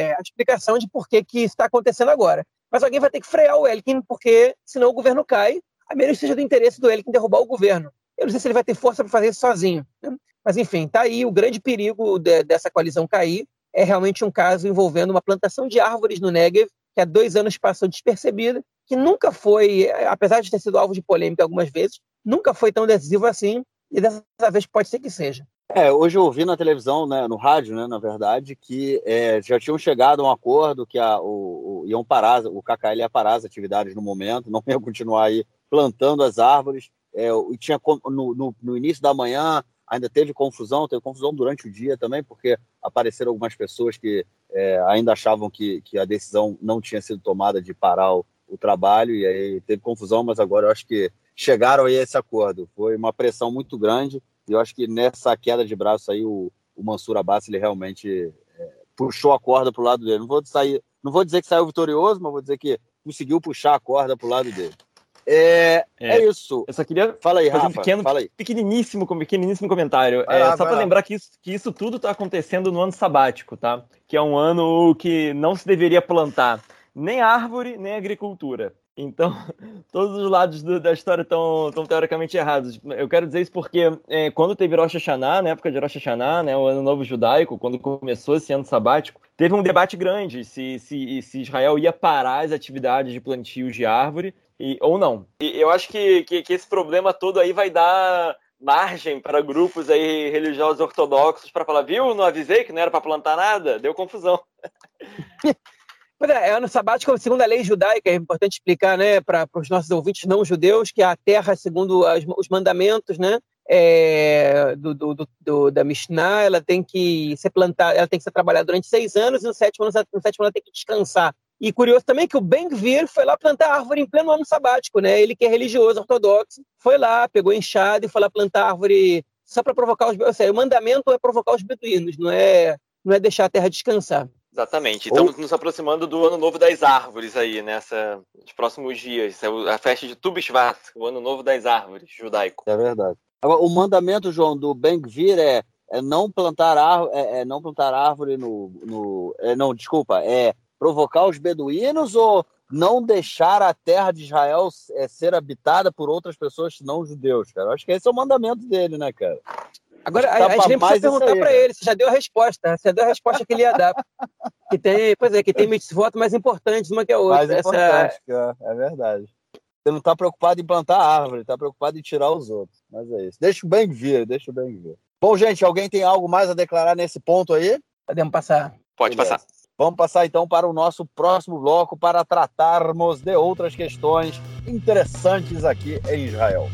é, a explicação de por que que está acontecendo agora. Mas alguém vai ter que frear o Elkin, porque senão o governo cai a menos que seja do interesse do Elkin derrubar o governo. Eu não sei se ele vai ter força para fazer isso sozinho. Né? Mas, enfim, está aí o grande perigo de, dessa coalizão cair. É realmente um caso envolvendo uma plantação de árvores no Negev, que há dois anos passou despercebida, que nunca foi, apesar de ter sido alvo de polêmica algumas vezes, nunca foi tão decisivo assim, e dessa vez pode ser que seja. É, hoje eu ouvi na televisão, né, no rádio, né, na verdade, que é, já tinham chegado a um acordo que a, o, o, iam parar, o KKL ia parar as atividades no momento, não ia continuar aí plantando as árvores. É, e tinha no, no, no, início da manhã ainda teve confusão, teve confusão durante o dia também, porque apareceram algumas pessoas que é, ainda achavam que, que a decisão não tinha sido tomada de parar o, o trabalho, e aí teve confusão, mas agora eu acho que chegaram a esse acordo. Foi uma pressão muito grande, e eu acho que nessa queda de braço aí o, o Mansur Abbas ele realmente é, puxou a corda para o lado dele. Não vou, sair, não vou dizer que saiu vitorioso, mas vou dizer que conseguiu puxar a corda para o lado dele. É, é, é, isso. Eu só queria fala aí, fazer Rafa, um pequeno, fala aí. pequeniníssimo, pequeniníssimo comentário. É, lá, só para lembrar que isso, que isso tudo está acontecendo no ano sabático, tá? Que é um ano que não se deveria plantar nem árvore, nem agricultura. Então, todos os lados do, da história estão teoricamente errados. Eu quero dizer isso porque é, quando teve Rosh Hashanah, na época de Rosh Hashanah, né, o Ano Novo Judaico, quando começou esse ano sabático, teve um debate grande se, se, se Israel ia parar as atividades de plantios de árvore e, ou não. E eu acho que, que, que esse problema todo aí vai dar margem para grupos aí religiosos ortodoxos para falar, viu, não avisei que não era para plantar nada, deu confusão. É, é ano sabático, segundo a lei judaica, é importante explicar né, para os nossos ouvintes não judeus que a terra, segundo as, os mandamentos né, é, do, do, do, da Mishnah, ela tem que ser plantada, ela tem que ser trabalhada durante seis anos e no sétimo ano, no sétimo ano ela tem que descansar. E curioso também que o Ben-Gvir foi lá plantar árvore em pleno ano sabático, né? Ele que é religioso, ortodoxo, foi lá, pegou enxada e foi lá plantar árvore só para provocar os... Ou seja, o mandamento é provocar os beduínos, não é, não é deixar a terra descansar. Exatamente. Estamos Ou... nos aproximando do Ano Novo das Árvores aí, nessa, nos próximos dias. É a festa de Tu o Ano Novo das Árvores, judaico. É verdade. Agora, o mandamento, João, do Ben-Gvir é, é não plantar árvore, é, é, não plantar árvore no, no é, não, desculpa, é provocar os beduínos ou não deixar a terra de Israel é, ser habitada por outras pessoas não judeus, cara? Acho que esse é o mandamento dele, né, cara? Agora, a, a gente nem precisa perguntar para ele, você já deu a resposta, você já deu a resposta que ele ia dar. que tem, pois é, que tem mitzvot mais importantes uma que a outra. Mais importante, Essa... é, é verdade. Você não está preocupado em plantar árvore, está preocupado em tirar os outros. Mas é isso. Deixa o bem vir, deixa o bem vir. Bom, gente, alguém tem algo mais a declarar nesse ponto aí? Podemos passar. Pode Beleza. passar. Vamos passar então para o nosso próximo bloco para tratarmos de outras questões interessantes aqui em Israel.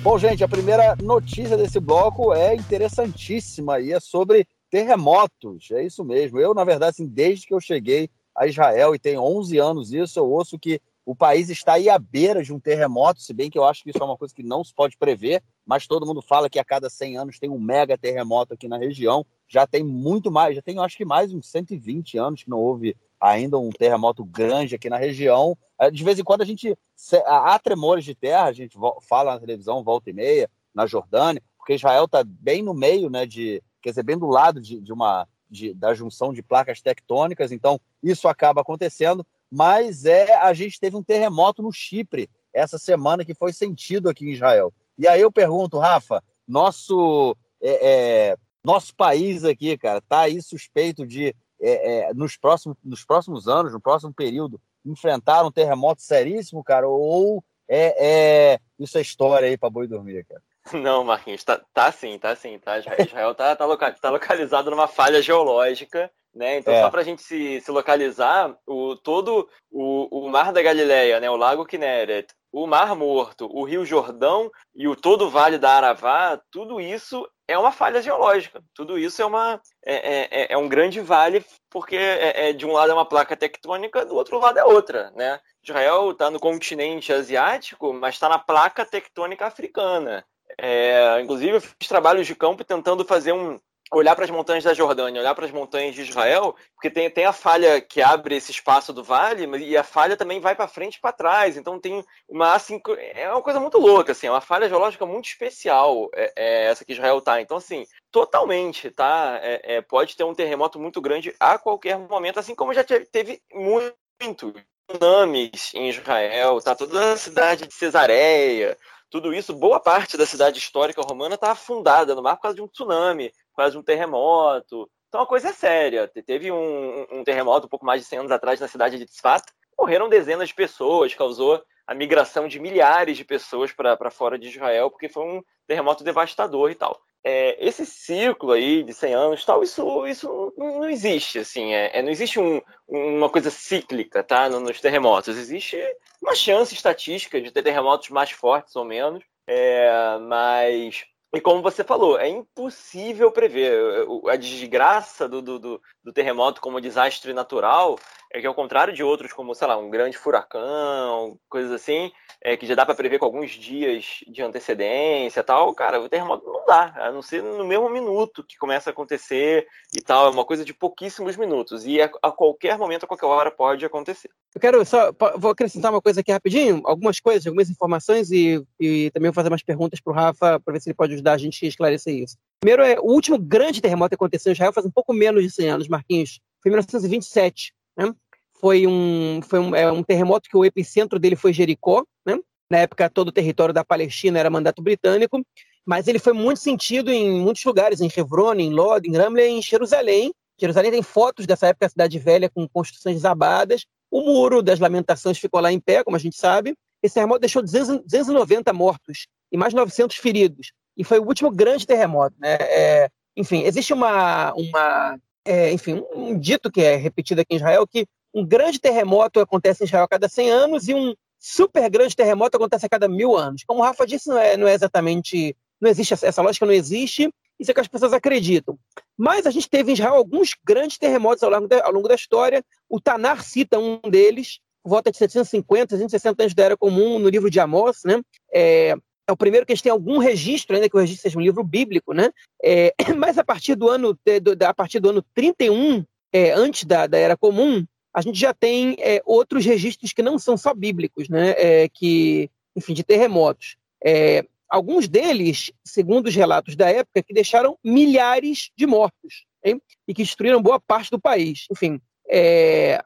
Bom, gente, a primeira notícia desse bloco é interessantíssima e é sobre terremotos. É isso mesmo. Eu, na verdade, assim, desde que eu cheguei a Israel e tem 11 anos isso, eu ouço que o país está aí à beira de um terremoto, se bem que eu acho que isso é uma coisa que não se pode prever, mas todo mundo fala que a cada 100 anos tem um mega terremoto aqui na região. Já tem muito mais, já tem acho que mais uns 120 anos que não houve ainda um terremoto grande aqui na região. É, de vez em quando a gente há tremores de terra, a gente fala na televisão volta e meia, na Jordânia, porque Israel está bem no meio, né, de, quer dizer, bem do lado de, de uma de, da junção de placas tectônicas, então isso acaba acontecendo mas é a gente teve um terremoto no Chipre essa semana que foi sentido aqui em Israel. E aí eu pergunto, Rafa, nosso é, é, nosso país aqui, cara, tá aí suspeito de é, é nos próximos nos próximos anos, no próximo período, enfrentar um terremoto seríssimo, cara, ou É, é, isso é história aí para boi dormir, cara. Não, Marquinhos, tá, tá sim, tá sim, tá. Israel tá, tá, local, tá localizado numa falha geológica, né? Então, é. só para a gente se, se localizar, o, todo o, o Mar da Galileia, né? O Lago Kinneret, o Mar Morto, o Rio Jordão e o todo o Vale da Aravá, tudo isso é uma falha geológica. Tudo isso é, uma, é, é, é, é um grande vale, porque é, é, de um lado é uma placa tectônica, do outro lado é outra, né? Israel está no continente asiático, mas está na placa tectônica africana. É, inclusive, eu fiz trabalhos de campo tentando fazer um. Olhar para as montanhas da Jordânia, olhar para as montanhas de Israel, porque tem, tem a falha que abre esse espaço do vale, e a falha também vai para frente e para trás. Então tem uma assim, é uma coisa muito louca, assim, é uma falha geológica muito especial é, é essa que Israel tá. Então, assim, totalmente, tá? É, é, pode ter um terremoto muito grande a qualquer momento, assim como já teve muito tsunamis em Israel, tá toda a cidade de Cesareia, tudo isso, boa parte da cidade histórica romana está afundada no mar por causa de um tsunami, de um terremoto. Então a coisa é séria. Teve um, um terremoto um pouco mais de 100 anos atrás na cidade de Tzfat, morreram dezenas de pessoas, causou a migração de milhares de pessoas para fora de Israel, porque foi um terremoto devastador e tal é, esse ciclo aí de 100 anos, tal, isso, isso não existe, assim, é, é não existe um, uma coisa cíclica, tá, nos terremotos, existe uma chance estatística de ter terremotos mais fortes ou menos, é, mas e como você falou, é impossível prever. A desgraça do, do, do, terremoto como desastre natural é que, ao contrário de outros, como, sei lá, um grande furacão, coisas assim, é, que já dá para prever com alguns dias de antecedência tal, cara, o terremoto não dá, a não ser no mesmo minuto que começa a acontecer e tal, é uma coisa de pouquíssimos minutos, e a, a qualquer momento, a qualquer hora pode acontecer. Eu quero só, vou acrescentar uma coisa aqui rapidinho, algumas coisas, algumas informações e, e também vou fazer umas perguntas para o Rafa, para ver se ele pode ajudar a gente a esclarecer isso. Primeiro, é, o último grande terremoto que aconteceu em Israel faz um pouco menos de 100 anos, Marquinhos, foi em 1927, né? foi um, foi um, é, um terremoto que o epicentro dele foi Jericó, né? Na época, todo o território da Palestina era mandato britânico, mas ele foi muito sentido em muitos lugares, em Hebron, em Lod, em Ramleh, em Jerusalém. Jerusalém tem fotos dessa época da Cidade Velha com construções desabadas. O muro das lamentações ficou lá em pé, como a gente sabe. Esse terremoto deixou 290 mortos e mais 900 feridos. E foi o último grande terremoto. Né? É, enfim, existe uma, uma é, enfim, um dito que é repetido aqui em Israel que um grande terremoto acontece em Israel a cada 100 anos e um super grande terremoto acontece a cada mil anos. Como o Rafa disse, não é, não é exatamente. Não existe essa lógica, não existe. Isso é que as pessoas acreditam. Mas a gente teve em Israel alguns grandes terremotos ao longo da, ao longo da história. O Tanar cita um deles, volta de 750, 760 anos da Era Comum, no livro de Amós. Né? É, é o primeiro que a gente tem algum registro, ainda que o registro seja um livro bíblico, né? É, mas a partir do ano, a partir do ano 31, é, antes da, da Era Comum, a gente já tem é, outros registros que não são só bíblicos, né? É, que, enfim, de terremotos. É, alguns deles, segundo os relatos da época, que deixaram milhares de mortos hein? e que destruíram boa parte do país. Enfim, é,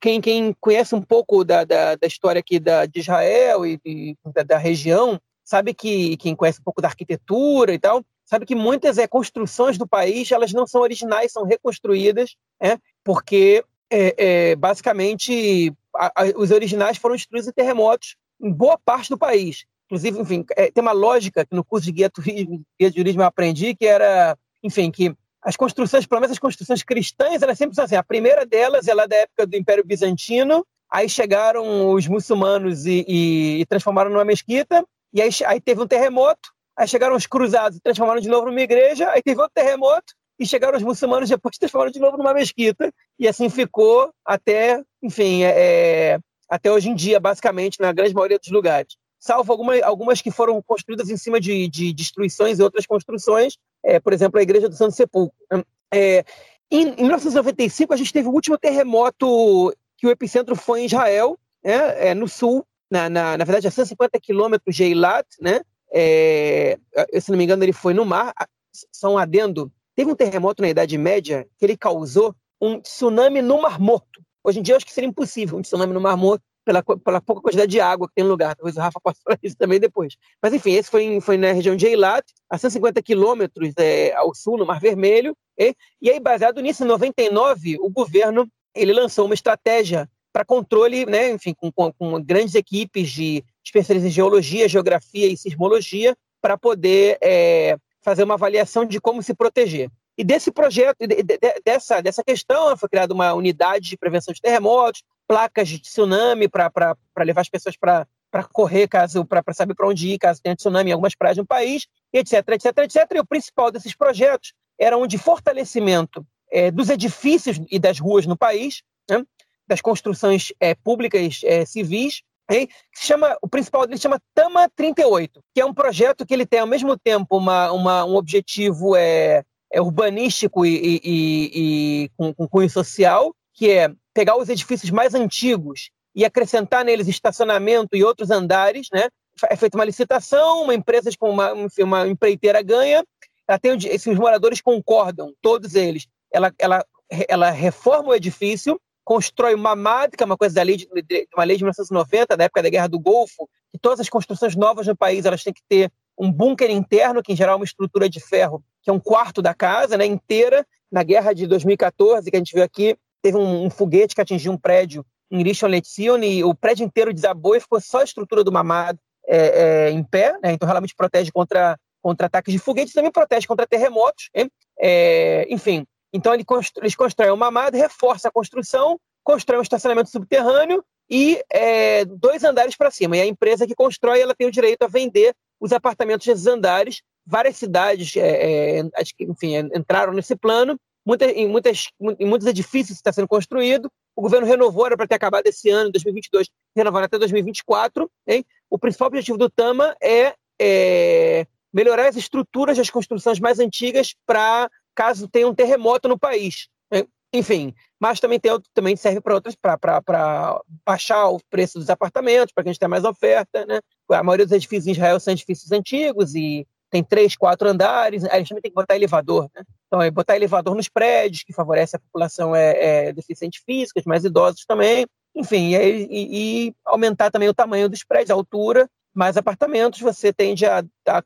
quem, quem, conhece um pouco da, da, da história aqui da, de Israel e, e da, da, região, sabe que quem conhece um pouco da arquitetura e tal, sabe que muitas é, construções do país elas não são originais, são reconstruídas, é, porque é, é, basicamente, a, a, os originais foram destruídos em terremotos em boa parte do país. Inclusive, enfim, é, tem uma lógica que no curso de guia, turismo, guia de turismo eu aprendi, que era, enfim, que as construções, pelo menos as construções cristãs, elas sempre são assim. A primeira delas, ela é da época do Império Bizantino, aí chegaram os muçulmanos e, e, e transformaram numa mesquita, e aí, aí teve um terremoto, aí chegaram os cruzados e transformaram de novo numa igreja, aí teve outro terremoto, e chegaram os muçulmanos depois transformaram de novo numa mesquita e assim ficou até, enfim, é, é, até hoje em dia, basicamente, na grande maioria dos lugares. Salvo alguma, algumas que foram construídas em cima de, de destruições e outras construções, é, por exemplo, a Igreja do Santo Sepulcro. É, em, em 1995, a gente teve o último terremoto que o epicentro foi em Israel, né, é, no sul, na, na, na verdade, a 150 quilômetros de Eilat, né? É, se não me engano, ele foi no mar. São adendo, Teve um terremoto na Idade Média que ele causou um tsunami no Mar Morto. Hoje em dia, eu acho que seria impossível um tsunami no Mar Morto pela, pela pouca quantidade de água que tem no lugar. Talvez o Rafa possa falar isso também depois. Mas, enfim, esse foi, foi na região de Eilat, a 150 quilômetros é, ao sul, no Mar Vermelho. E, e aí, baseado nisso, em 99, o governo ele lançou uma estratégia para controle, né, enfim, com, com, grandes equipes de especialistas em geologia, geografia e sismologia, para poder é, fazer uma avaliação de como se proteger. E desse projeto, dessa, dessa questão, foi criada uma unidade de prevenção de terremotos, placas de tsunami para levar as pessoas para correr, caso para saber para onde ir, caso tenha tsunami em algumas praias no país, etc, etc, etc. E o principal desses projetos era um de fortalecimento é, dos edifícios e das ruas no país, né? Das construções é, públicas é, civis, que se chama, o principal dele chama Tama 38, que é um projeto que ele tem ao mesmo tempo uma, uma um objetivo é, é urbanístico e, e, e, e com, com cunho social, que é pegar os edifícios mais antigos e acrescentar neles estacionamento e outros andares, né? É feita uma licitação, uma empresa com uma, uma empreiteira ganha, ela tem moradores concordam, todos eles. Ela, ela, ela reforma o edifício, constrói uma MAD, que é uma coisa da lei de, uma lei de 1990, da época da Guerra do Golfo, que todas as construções novas no país elas têm que ter um bunker interno, que em geral é uma estrutura de ferro, que é um quarto da casa, né, inteira. Na Guerra de 2014, que a gente viu aqui, teve um, um foguete que atingiu um prédio em Rishon e o prédio inteiro desabou e ficou só a estrutura do Mamad é, é, em pé, né? então realmente protege contra, contra ataques de foguetes, também protege contra terremotos, é, enfim. Então ele constrói, eles constroem uma Mamad, reforça a construção, constrói um estacionamento subterrâneo e é, dois andares para cima. E a empresa que constrói ela tem o direito a vender os apartamentos desses andares. Várias cidades, é, é, enfim, entraram nesse plano Muita, em, muitas, em muitos edifícios está sendo construído. O governo renovou, era para ter acabado esse ano, 2022, renovar até 2024. Hein? O principal objetivo do TAMA é, é melhorar as estruturas das construções mais antigas para caso tenha um terremoto no país. Hein? Enfim, mas também, tem, também serve para outras, para baixar o preço dos apartamentos, para que a gente tenha mais oferta. Né? A maioria dos edifícios em Israel são edifícios antigos e tem três, quatro andares, a gente também tem que botar elevador, né? Então, é botar elevador nos prédios, que favorece a população é, é deficiente física, os mais idosos também, enfim, e, e, e, aumentar também o tamanho dos prédios, a altura, mais apartamentos, você tende a, a,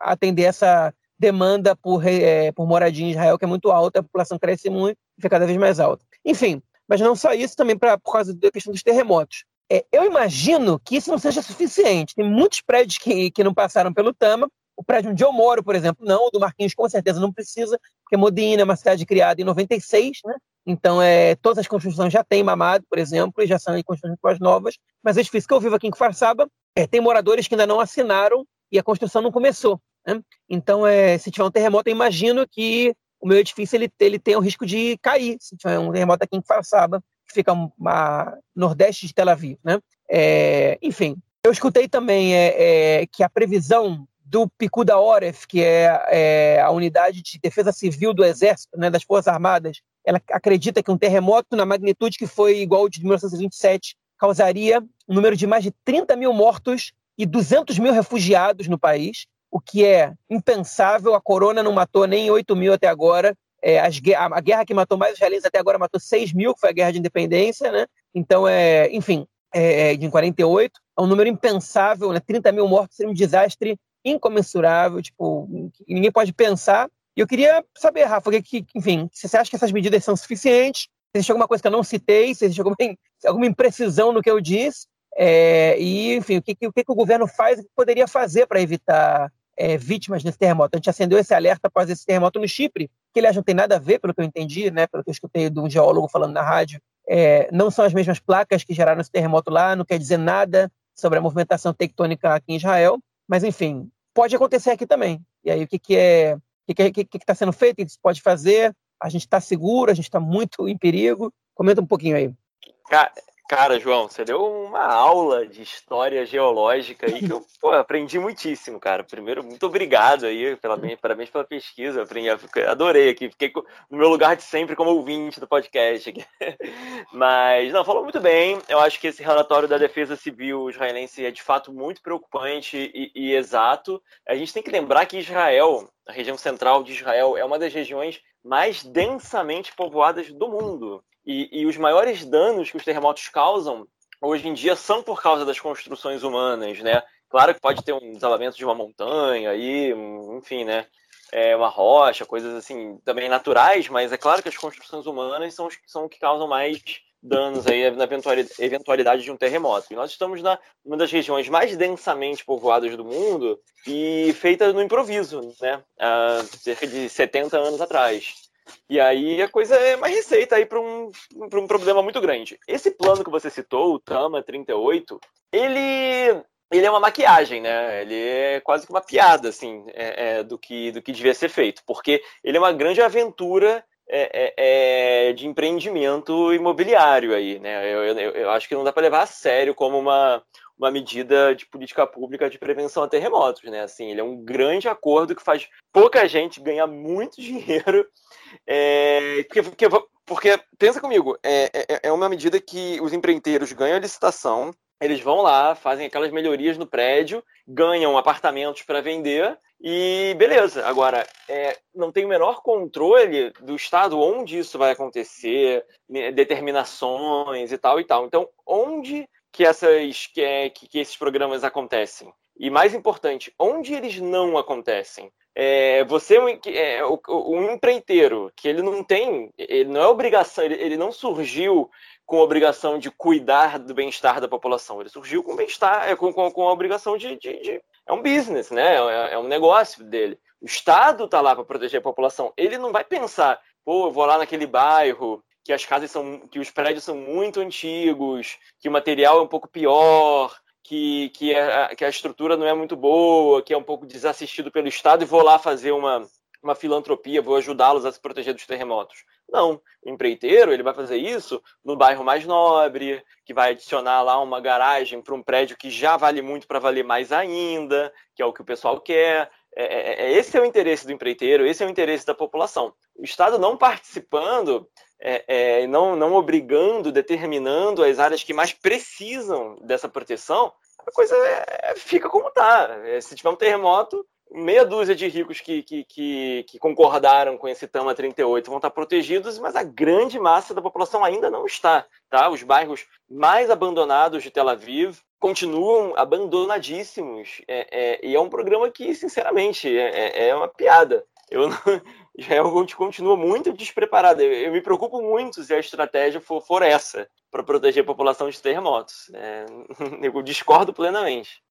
a atender essa demanda por, é, por moradia em Israel, que é muito alta, a população cresce muito, fica cada vez mais alta. Enfim, mas não só isso, também pra, por causa da questão dos terremotos. É, eu imagino que isso não seja suficiente. Tem muitos prédios que, que não passaram pelo TAMA, o prédio onde eu moro, por exemplo, não. O do Marquinhos com certeza não precisa, porque Modena é uma cidade criada em 96, né? Então, é, todas as construções já têm mamado, por exemplo, e já são construções mais novas. Mas o edifício que eu vivo aqui em Kufarsaba é, tem moradores que ainda não assinaram e a construção não começou. Né? Então, é, se tiver um terremoto, eu imagino que o meu edifício ele, ele tem o risco de cair. Se tiver um terremoto aqui em Kufarsaba, que fica uma, nordeste de Tel Aviv. Né? É, enfim, eu escutei também é, é, que a previsão do Picuda Oref, que é, é, a unidade de defesa civil do Exército, né, das Forças Armadas, ela acredita que um terremoto na magnitude que foi igual ao de 1927 causaria um número de mais de 30 mil mortos e 200 mil refugiados no país, o que é impensável. A corona não matou nem 8 mil até agora. É, as, a, guerra que matou mais israelenses até agora matou 6 mil, que foi a Guerra de Independência. Né? Então, é, enfim, é, é de 48. É um número impensável, né? 30 mil mortos seria um desastre incomensurável, tipo, ninguém pode pensar. E eu queria saber, Rafa, que, enfim, se você acha que essas medidas são suficientes, se existe alguma coisa que eu não citei, se existe alguma, alguma imprecisão no que eu disse, é, e, enfim, o que, o que o governo faz e poderia fazer para evitar é, vítimas desse terremoto. A gente acendeu esse alerta após esse terremoto no Chipre, que, aliás, não tem nada a ver, pelo que eu entendi, né, pelo que eu escutei de um geólogo falando na rádio, é, não são as mesmas placas que geraram esse terremoto lá, não quer dizer nada sobre a movimentação tectônica aqui em Israel, mas, enfim, pode acontecer aqui também. E aí, o que, que é. O que está tá sendo feito? O que se pode fazer? A gente está seguro? A gente está muito em perigo? Comenta um pouquinho aí. Cara, Cara, João, você deu uma aula de história geológica aí que eu pô, aprendi muitíssimo, cara. Primeiro, muito obrigado aí, pela, parabéns pela pesquisa, aprendi, adorei aqui, fiquei no meu lugar de sempre como ouvinte do podcast aqui. Mas, não, falou muito bem. Eu acho que esse relatório da Defesa Civil israelense é de fato muito preocupante e, e exato. A gente tem que lembrar que Israel, a região central de Israel, é uma das regiões mais densamente povoadas do mundo. E, e os maiores danos que os terremotos causam hoje em dia são por causa das construções humanas, né? Claro que pode ter um desabamento de uma montanha aí, enfim, né? É uma rocha, coisas assim também naturais, mas é claro que as construções humanas são, são o que causam mais danos aí na eventualidade de um terremoto. E nós estamos na uma das regiões mais densamente povoadas do mundo e feita no improviso, né? Há cerca de 70 anos atrás. E aí a coisa é uma receita aí para um, um problema muito grande. Esse plano que você citou, o Tama 38, ele ele é uma maquiagem, né? Ele é quase que uma piada, assim, é, é, do, que, do que devia ser feito, porque ele é uma grande aventura é, é, é de empreendimento imobiliário aí, né? Eu, eu, eu, acho que não dá para levar a sério como uma, uma medida de política pública de prevenção a terremotos, né? Assim, ele é um grande acordo que faz pouca gente ganhar muito dinheiro, é, porque, porque, porque, pensa comigo, é, é, é uma medida que os empreiteiros ganham a licitação, eles vão lá, fazem aquelas melhorias no prédio, ganham apartamentos para vender e beleza. Agora, é, não tem o menor controle do Estado onde isso vai acontecer, né, determinações e tal e tal. Então, onde que, essas, que, é, que, que esses programas acontecem? E mais importante, onde eles não acontecem? É, você é, o, um empreiteiro que ele não tem, ele não é obrigação, ele, ele não surgiu com a obrigação de cuidar do bem-estar da população. Ele surgiu com bem-estar, é, com, com, com, a obrigação de, de, de, É um business, né? É, é um negócio dele. O Estado está lá para proteger a população. Ele não vai pensar, pô, eu vou lá naquele bairro que as casas são. que os prédios são muito antigos, que o material é um pouco pior. Que, que, a, que a estrutura não é muito boa, que é um pouco desassistido pelo Estado, e vou lá fazer uma, uma filantropia, vou ajudá-los a se proteger dos terremotos. Não, o empreiteiro ele vai fazer isso no bairro mais nobre, que vai adicionar lá uma garagem para um prédio que já vale muito para valer mais ainda, que é o que o pessoal quer. É, é, é, esse é o interesse do empreiteiro, esse é o interesse da população. O Estado não participando, é, é, não, não obrigando, determinando as áreas que mais precisam dessa proteção, a coisa é, fica como está. Se tiver um terremoto, meia dúzia de ricos que, que, que, que, concordaram com esse Tama 38 vão estar protegidos, mas a grande massa da população ainda não está. Tá? Os bairros mais abandonados de Tel Aviv continuam abandonadíssimos. É, é, e é um programa que, sinceramente, é, é, é uma piada. Eu não, Israel continua muito despreparado. Eu, eu, me preocupo muito se a estratégia for, for essa, para proteger a população de terremotos. É, eu discordo plenamente.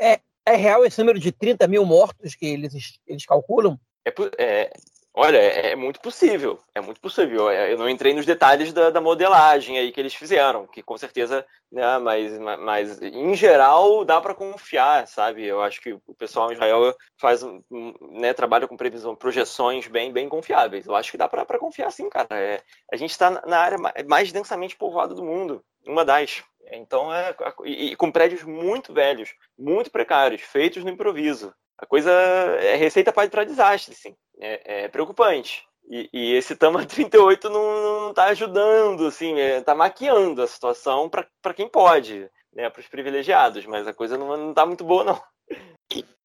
É, é real esse número de 30 mil mortos que eles, eles calculam? É, é, olha, é, é, muito possível. É muito possível. Eu não entrei nos detalhes da, da modelagem aí que eles fizeram, que com certeza, né, mas, mas em geral dá para confiar, sabe? Eu acho que o pessoal em Israel faz, né, trabalha com previsão, projeções bem, bem confiáveis. Eu acho que dá para confiar sim, cara. É, a gente está na área mais densamente povoada do mundo, uma das. Então, é, e, com prédios muito velhos, muito precários, feitos no improviso. A coisa é receita para desastre, sim. É, é preocupante. E, e, esse Tama 38 não está ajudando, assim, é, maquiando a situação para quem pode, né, para os privilegiados, mas a coisa não está muito boa, não.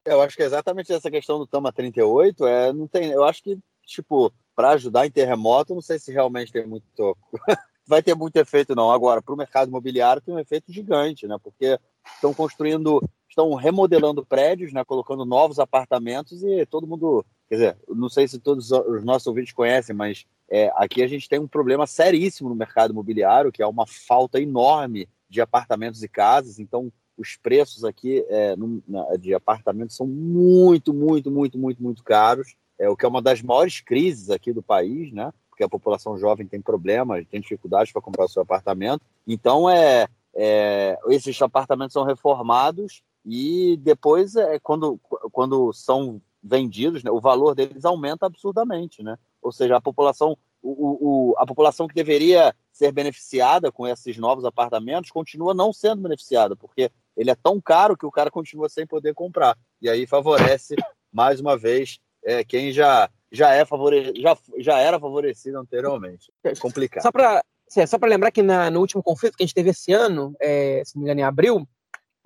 Eu acho que é exatamente essa questão do Tama 38, é, não tem, eu acho que, tipo, para ajudar em terremoto, não sei se realmente tem muito vai ter muito efeito, não. Agora, para o mercado imobiliário tem um efeito gigante, né? Porque estão construindo, estão remodelando prédios, né? Colocando novos apartamentos e todo mundo. Quer dizer, não sei se todos os nossos ouvintes conhecem, mas é, aqui a gente tem um problema seríssimo no mercado imobiliário, que é uma falta enorme de apartamentos e casas. Então, os preços aqui é, no, na, de apartamentos são muito, muito, muito, muito, muito caros. É o que é uma das maiores crises aqui do país, né? Porque a população jovem tem problemas, tem dificuldades para comprar o seu apartamento. Então, é, é, esses apartamentos são reformados e depois, é, quando, quando são vendidos, né, o valor deles aumenta absurdamente. Né? Ou seja, a população, o, o, a população que deveria ser beneficiada com esses novos apartamentos continua não sendo beneficiada, porque ele é tão caro que o cara continua sem poder comprar. E aí favorece, mais uma vez, é, quem já já, é favore... já, já era favorecido anteriormente. É complicado. Só para é, só para lembrar que na, no último conflito que a gente teve esse ano, é, se não me engano, em abril,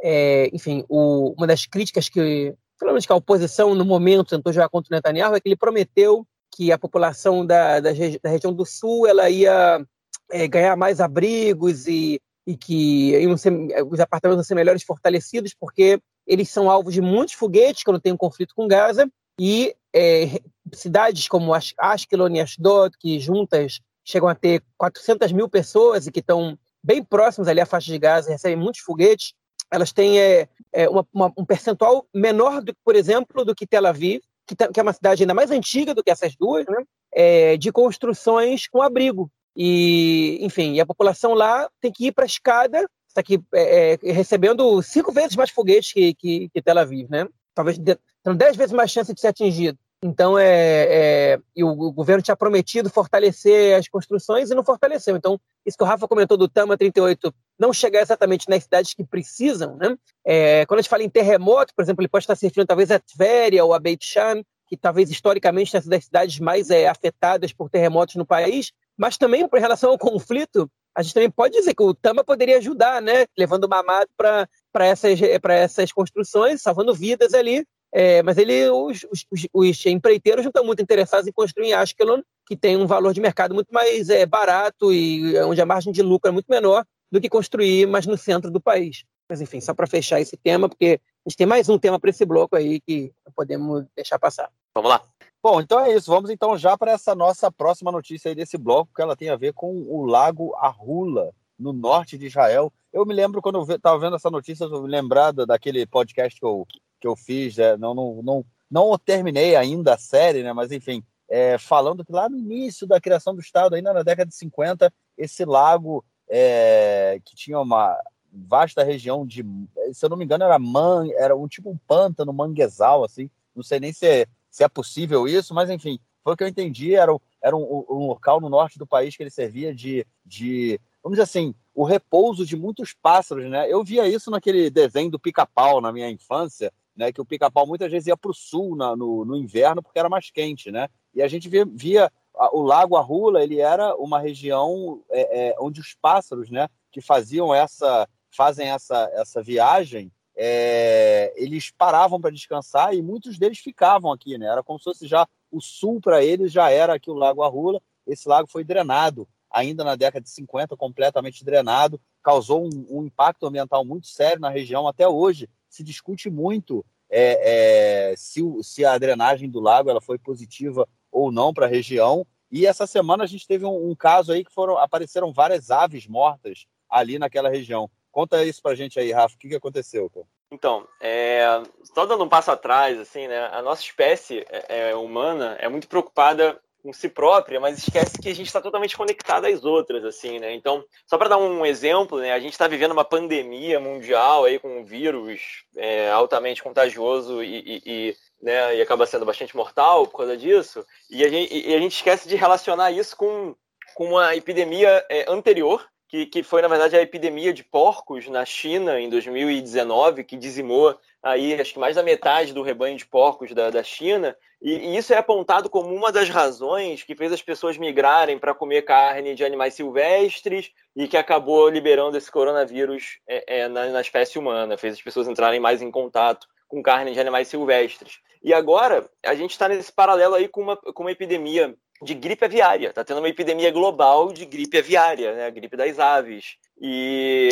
é, enfim, o, uma das críticas que, pelo menos que a oposição no momento tentou jogar contra o Netanyahu é que ele prometeu que a população da, da, da região do sul ela ia é, ganhar mais abrigos e, e que ser, os apartamentos iam ser melhores fortalecidos, porque eles são alvos de muitos foguetes quando tem um conflito com Gaza, e é, cidades como Ashkelon e Ashdod, que juntas chegam a ter 400 mil pessoas e que estão bem próximos ali à faixa de Gaza, recebem muitos foguetes, elas têm é, é, uma, uma, um percentual menor, do, por exemplo, do que Tel Aviv, que, que, é uma cidade ainda mais antiga do que essas duas, né? É, de construções com abrigo. E, enfim, a população lá tem que ir para a escada, está aqui é, é, recebendo cinco vezes mais foguetes que, que, que Tel Aviv, né? Talvez tendo dez vezes mais chance de ser atingido. Então, é, é e o, o, governo tinha prometido fortalecer as construções e não fortaleceu. Então, isso que o Rafa comentou do Tama 38 não chegar exatamente nas cidades que precisam, né? É, quando a gente fala em terremoto, por exemplo, ele pode estar se referindo talvez a Tveria ou a Beit Sham, que talvez historicamente tenha sido das cidades mais é, afetadas por terremotos no país, mas também, em relação ao conflito, a gente também pode dizer que o Tama poderia ajudar, né? Levando mamado para essas, essas construções, salvando vidas ali. É, mas ele, os, os, os, empreiteiros não estão muito interessados em construir em Ashkelon, que tem um valor de mercado muito mais é, barato e onde a margem de lucro é muito menor do que construir mais no centro do país. Mas enfim, só para fechar esse tema, porque a gente tem mais um tema para esse bloco aí que podemos deixar passar. Vamos lá. Bom, então é isso. Vamos então já para essa nossa próxima notícia aí desse bloco, que ela tem a ver com o Lago Arrula, no norte de Israel. Eu me lembro quando eu estava vendo essa notícia, eu me lembrado daquele podcast que eu que eu fiz, é, não, não, não, não terminei ainda a série, né? Mas enfim, é, falando que lá no início da criação do Estado, ainda na década de 50, esse lago é, que tinha uma vasta região de, se eu não me engano, era man, era um tipo um pântano, manguezal, assim. Não sei nem se é, se é possível isso, mas enfim, foi o que eu entendi. Era, era um, um local no norte do país que ele servia de, de, vamos dizer assim, o repouso de muitos pássaros, né? Eu via isso naquele desenho do pica-pau na minha infância, né, que o pica-pau muitas vezes ia para o sul na, no, no, inverno porque era mais quente, né? E a gente via, via a, o Lago Arrula, ele era uma região é, é, onde os pássaros, né, que faziam essa, fazem essa, essa viagem, é, eles paravam para descansar e muitos deles ficavam aqui, né? Era como se fosse já o sul para eles já era aqui o Lago Arrula. Esse lago foi drenado ainda na década de 50, completamente drenado, causou um, um impacto ambiental muito sério na região até hoje se discute muito é, é, se, se, a drenagem do lago ela foi positiva ou não para a região. E essa semana a gente teve um, um, caso aí que foram apareceram várias aves mortas ali naquela região. Conta isso para a gente aí, Rafa. O que, que aconteceu? Cara? Então, é, só dando um passo atrás, assim, né? A nossa espécie é, é humana é muito preocupada com si própria, mas esquece que a gente está totalmente conectado às outras, assim, né? Então, só para dar um exemplo, né? A gente está vivendo uma pandemia mundial aí com um vírus é, altamente contagioso e, e, e, né, e acaba sendo bastante mortal por causa disso, e a gente, e a gente esquece de relacionar isso com, com uma epidemia é, anterior, que, que foi, na verdade, a epidemia de porcos na China em 2019, que dizimou aí acho que mais da metade do rebanho de porcos da, da China, e, e, isso é apontado como uma das razões que fez as pessoas migrarem para comer carne de animais silvestres e que acabou liberando esse coronavírus é, é, na, na espécie humana, fez as pessoas entrarem mais em contato com carne de animais silvestres. E agora a gente está nesse paralelo aí com uma, com uma epidemia de gripe aviária. Está tendo uma epidemia global de gripe aviária, né? a gripe das aves. E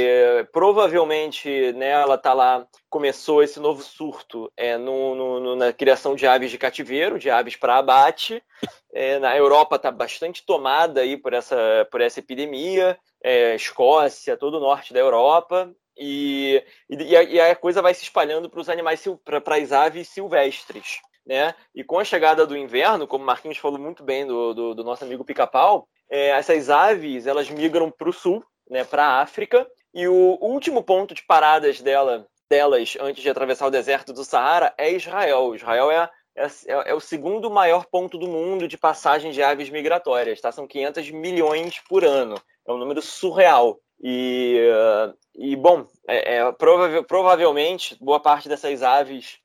provavelmente né, ela está lá, começou esse novo surto é, no, no, na criação de aves de cativeiro, de aves para abate. É, na Europa está bastante tomada aí por essa, por essa epidemia, é, Escócia, todo o norte da Europa. E, e, a, e a coisa vai se espalhando para os animais, para as aves silvestres né? E com a chegada do inverno, como o Marquinhos falou muito bem do, do, do nosso amigo pica-pau, é, essas aves elas migram para o sul, né, para a África, e o último ponto de paradas dela, delas antes de atravessar o deserto do Saara é Israel. Israel é, é, é, o segundo maior ponto do mundo de passagem de aves migratórias, tá? São 500 milhões por ano. É um número surreal. E, e bom, é, é, prova provavelmente boa parte dessas aves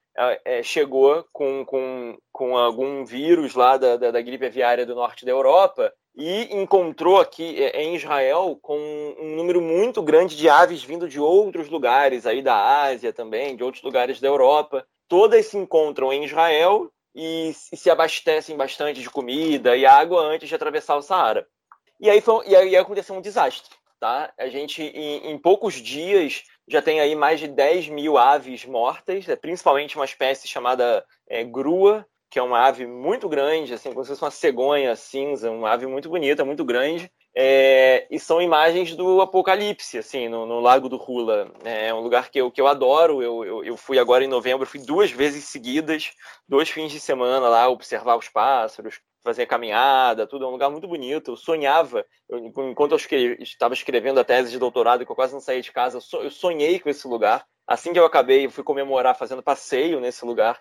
é, chegou com, com, com algum vírus lá da, da, da, gripe aviária do norte da Europa e encontrou aqui é, em Israel com um número muito grande de aves vindo de outros lugares, aí da Ásia também, de outros lugares da Europa. Todas se encontram em Israel e se abastecem bastante de comida e água antes de atravessar o Saara. E aí, foi, e aí aconteceu um desastre. Tá? A gente, em, em poucos dias, já tem aí mais de 10 mil aves mortas, é principalmente uma espécie chamada é, grua, que é uma ave muito grande, assim, como se fosse uma cegonha cinza, uma ave muito bonita, muito grande. É, e são imagens do apocalipse, assim, no, no Lago do Hula. É um lugar que eu, que eu adoro. Eu, eu, eu, fui agora em novembro, fui duas vezes seguidas, dois fins de semana lá, observar os pássaros, fazer caminhada, tudo. É um lugar muito bonito. Eu sonhava, eu, enquanto eu escrevi, estava escrevendo a tese de doutorado, que eu quase não saía de casa, eu sonhei com esse lugar. Assim que eu acabei, eu fui comemorar fazendo passeio nesse lugar.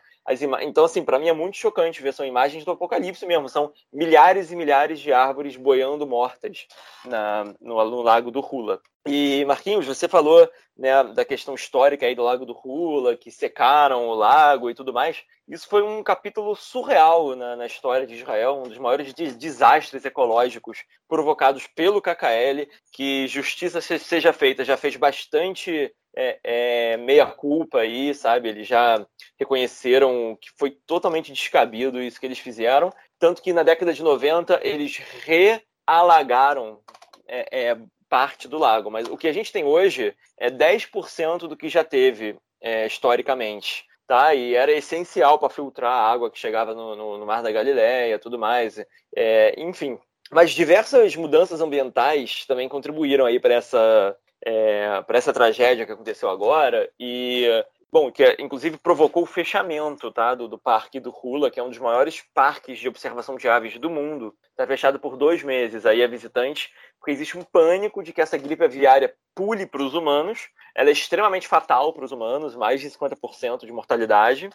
Então, assim, para mim é muito chocante ver, são imagens do apocalipse mesmo, são milhares e milhares de árvores boiando mortas na, no, no Lago do Hula. E, Marquinhos, você falou né, da questão histórica aí do Lago do Hula, que secaram o lago e tudo mais. Isso foi um capítulo surreal na, na história de Israel, um dos maiores de desastres ecológicos provocados pelo KKL, que justiça seja feita, já fez bastante é, é, meia-culpa aí, sabe? Eles já reconheceram que foi totalmente descabido isso que eles fizeram. Tanto que na década de 90 eles realagaram é, é, parte do lago. Mas o que a gente tem hoje é 10% do que já teve é, historicamente. Tá? E era essencial para filtrar a água que chegava no, no, no Mar da Galileia tudo mais. É, enfim. Mas diversas mudanças ambientais também contribuíram aí para essa é, para essa tragédia que aconteceu agora e bom que inclusive provocou o fechamento tá do, do parque do Hula que é um dos maiores parques de observação de aves do mundo está fechado por dois meses aí a visitantes porque existe um pânico de que essa gripe aviária pule para os humanos. Ela é extremamente fatal para os humanos, mais de 50% de mortalidade.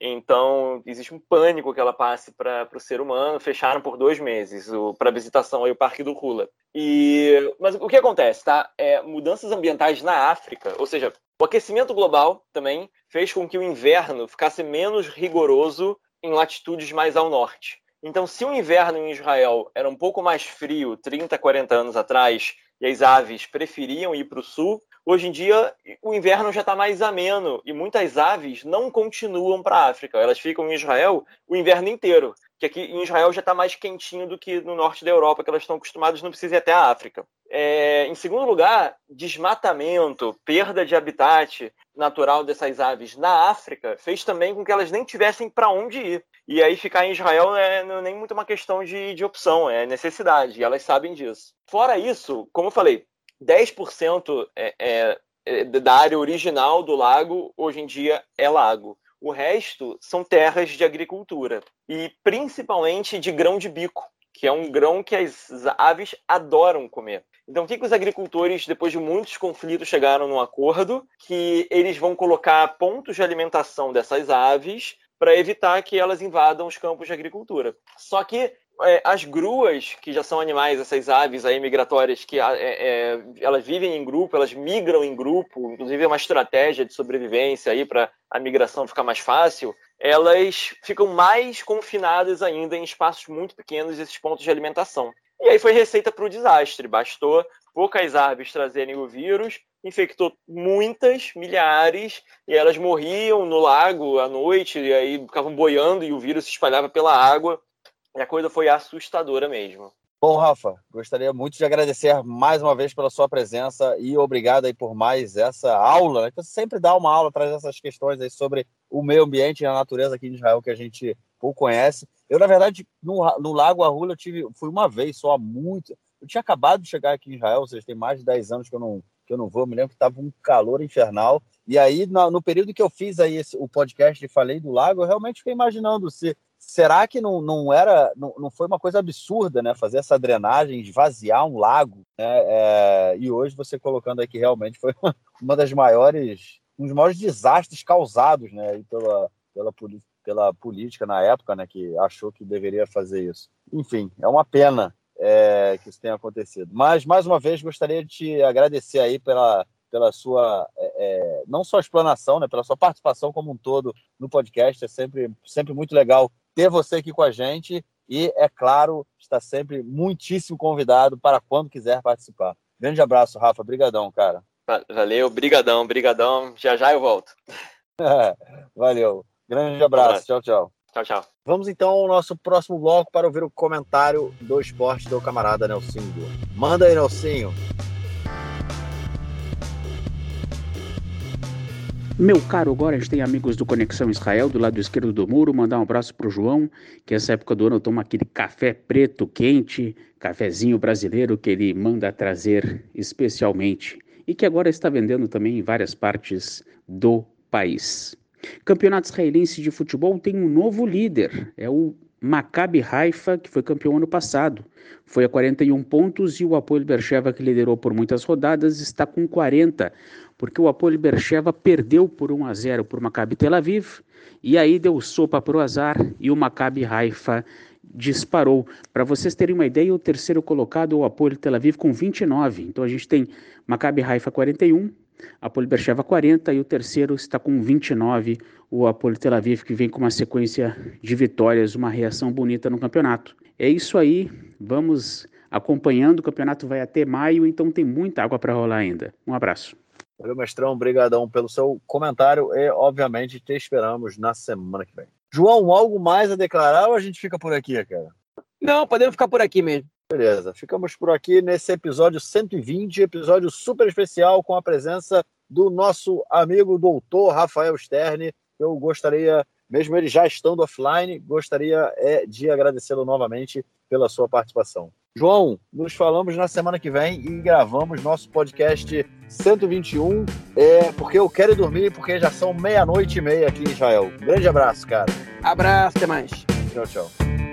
Então, existe um pânico que ela passe para o ser humano. Fecharam por dois meses para visitação aí o Parque do Hula. E, mas o que acontece, tá? É, mudanças ambientais na África, ou seja, o aquecimento global também fez com que o inverno ficasse menos rigoroso em latitudes mais ao norte. Então, se o inverno em Israel era um pouco mais frio 30, 40 anos atrás, e as aves preferiam ir para o sul, hoje em dia o inverno já está mais ameno e muitas aves não continuam para a África. Elas ficam em Israel o inverno inteiro, que aqui em Israel já está mais quentinho do que no norte da Europa, que elas estão acostumadas, não precisa ir até a África. É, em segundo lugar, desmatamento, perda de habitat natural dessas aves na África fez também com que elas nem tivessem para onde ir. E aí ficar em Israel não é nem muito uma questão de, de opção, é necessidade, e elas sabem disso. Fora isso, como eu falei, 10% é, é, é, da área original do lago hoje em dia é lago. O resto são terras de agricultura e principalmente de grão de bico, que é um grão que as aves adoram comer. Então, o que, que os agricultores, depois de muitos conflitos, chegaram num acordo? Que eles vão colocar pontos de alimentação dessas aves para evitar que elas invadam os campos de agricultura. Só que é, as gruas, que já são animais, essas aves aí migratórias, que é, é, elas vivem em grupo, elas migram em grupo, inclusive é uma estratégia de sobrevivência aí para a migração ficar mais fácil, elas ficam mais confinadas ainda em espaços muito pequenos, esses pontos de alimentação. E aí foi receita para o desastre. Bastou poucas aves trazerem o vírus infectou muitas, milhares, e elas morriam no lago à noite, e aí ficavam boiando e o vírus se espalhava pela água. E a coisa foi assustadora mesmo. Bom, Rafa, gostaria muito de agradecer mais uma vez pela sua presença e obrigado aí por mais essa aula. Né? Você sempre dá uma aula, traz essas questões aí sobre o meio ambiente e a natureza aqui em Israel que a gente pouco conhece. Eu, na verdade, no, no Lago Arrula, eu tive, fui uma vez só, há muito. Eu tinha acabado de chegar aqui em Israel, ou seja, tem mais de 10 anos que eu não, que eu não vou, eu me lembro que estava um calor infernal. E aí, no, no, período que eu fiz aí esse, o podcast e falei do lago, eu realmente fiquei imaginando se será que não, não era, não, não foi uma coisa absurda, né? Fazer essa drenagem, esvaziar um lago, né? É, e hoje você colocando aqui realmente foi uma das maiores, um dos maiores desastres causados, né? Pela, pela, pela política na época, né? Que achou que deveria fazer isso. Enfim, é uma pena é, que isso tenha acontecido. Mas, mais uma vez, gostaria de te agradecer aí pela, pela sua, é, é, não só explanação, né, pela sua participação como um todo no podcast. É sempre, sempre muito legal ter você aqui com a gente e, é claro, está sempre muitíssimo convidado para quando quiser participar. Grande abraço, Rafa. Brigadão, cara. Valeu, brigadão, brigadão. Já já eu volto. Valeu. Grande abraço. Tchau, tchau. Tchau, tchau. Vamos então ao nosso próximo bloco para ouvir o comentário do esporte do camarada Nelsinho. Manda aí, Nelsinho. Meu caro, agora a gente tem amigos do Conexão Israel do lado esquerdo do muro. Mandar um abraço pro João, que essa época do ano toma aquele café preto quente, cafezinho brasileiro que ele manda trazer especialmente e que agora está vendendo também em várias partes do país. Campeonato israelense de futebol tem um novo líder, é o Maccabi Haifa, que foi campeão ano passado. Foi a 41 pontos e o Apoel Bercheva, que liderou por muitas rodadas, está com 40, porque o Apoel Bercheva perdeu por 1 a 0 por Maccabi Tel Aviv e aí deu sopa para o azar e o Maccabi Haifa disparou. Para vocês terem uma ideia, o terceiro colocado, o Apoel Tel Aviv, com 29. Então a gente tem Maccabi Haifa 41, Apoel Bercheva 40 e o terceiro está com 29, o Apoel Tel Aviv, que vem com uma sequência de vitórias, uma reação bonita no campeonato. É isso aí, vamos acompanhando, o campeonato vai até maio, então tem muita água para rolar ainda. Um abraço. Valeu, mestrão, obrigadão pelo seu comentário e, obviamente, te esperamos na semana que vem. João, algo mais a declarar ou a gente fica por aqui, cara? Não, podemos ficar por aqui mesmo. Beleza, ficamos por aqui nesse episódio 120, episódio super especial com a presença do nosso amigo doutor Rafael Sterne. Eu gostaria, mesmo ele já estando offline, gostaria é, de agradecê-lo novamente pela sua participação. João, nos falamos na semana que vem e gravamos nosso podcast 121, é, porque eu quero dormir, porque já são meia-noite e meia aqui em Israel. Um grande abraço, cara. Abraço, até mais. Tchau, tchau.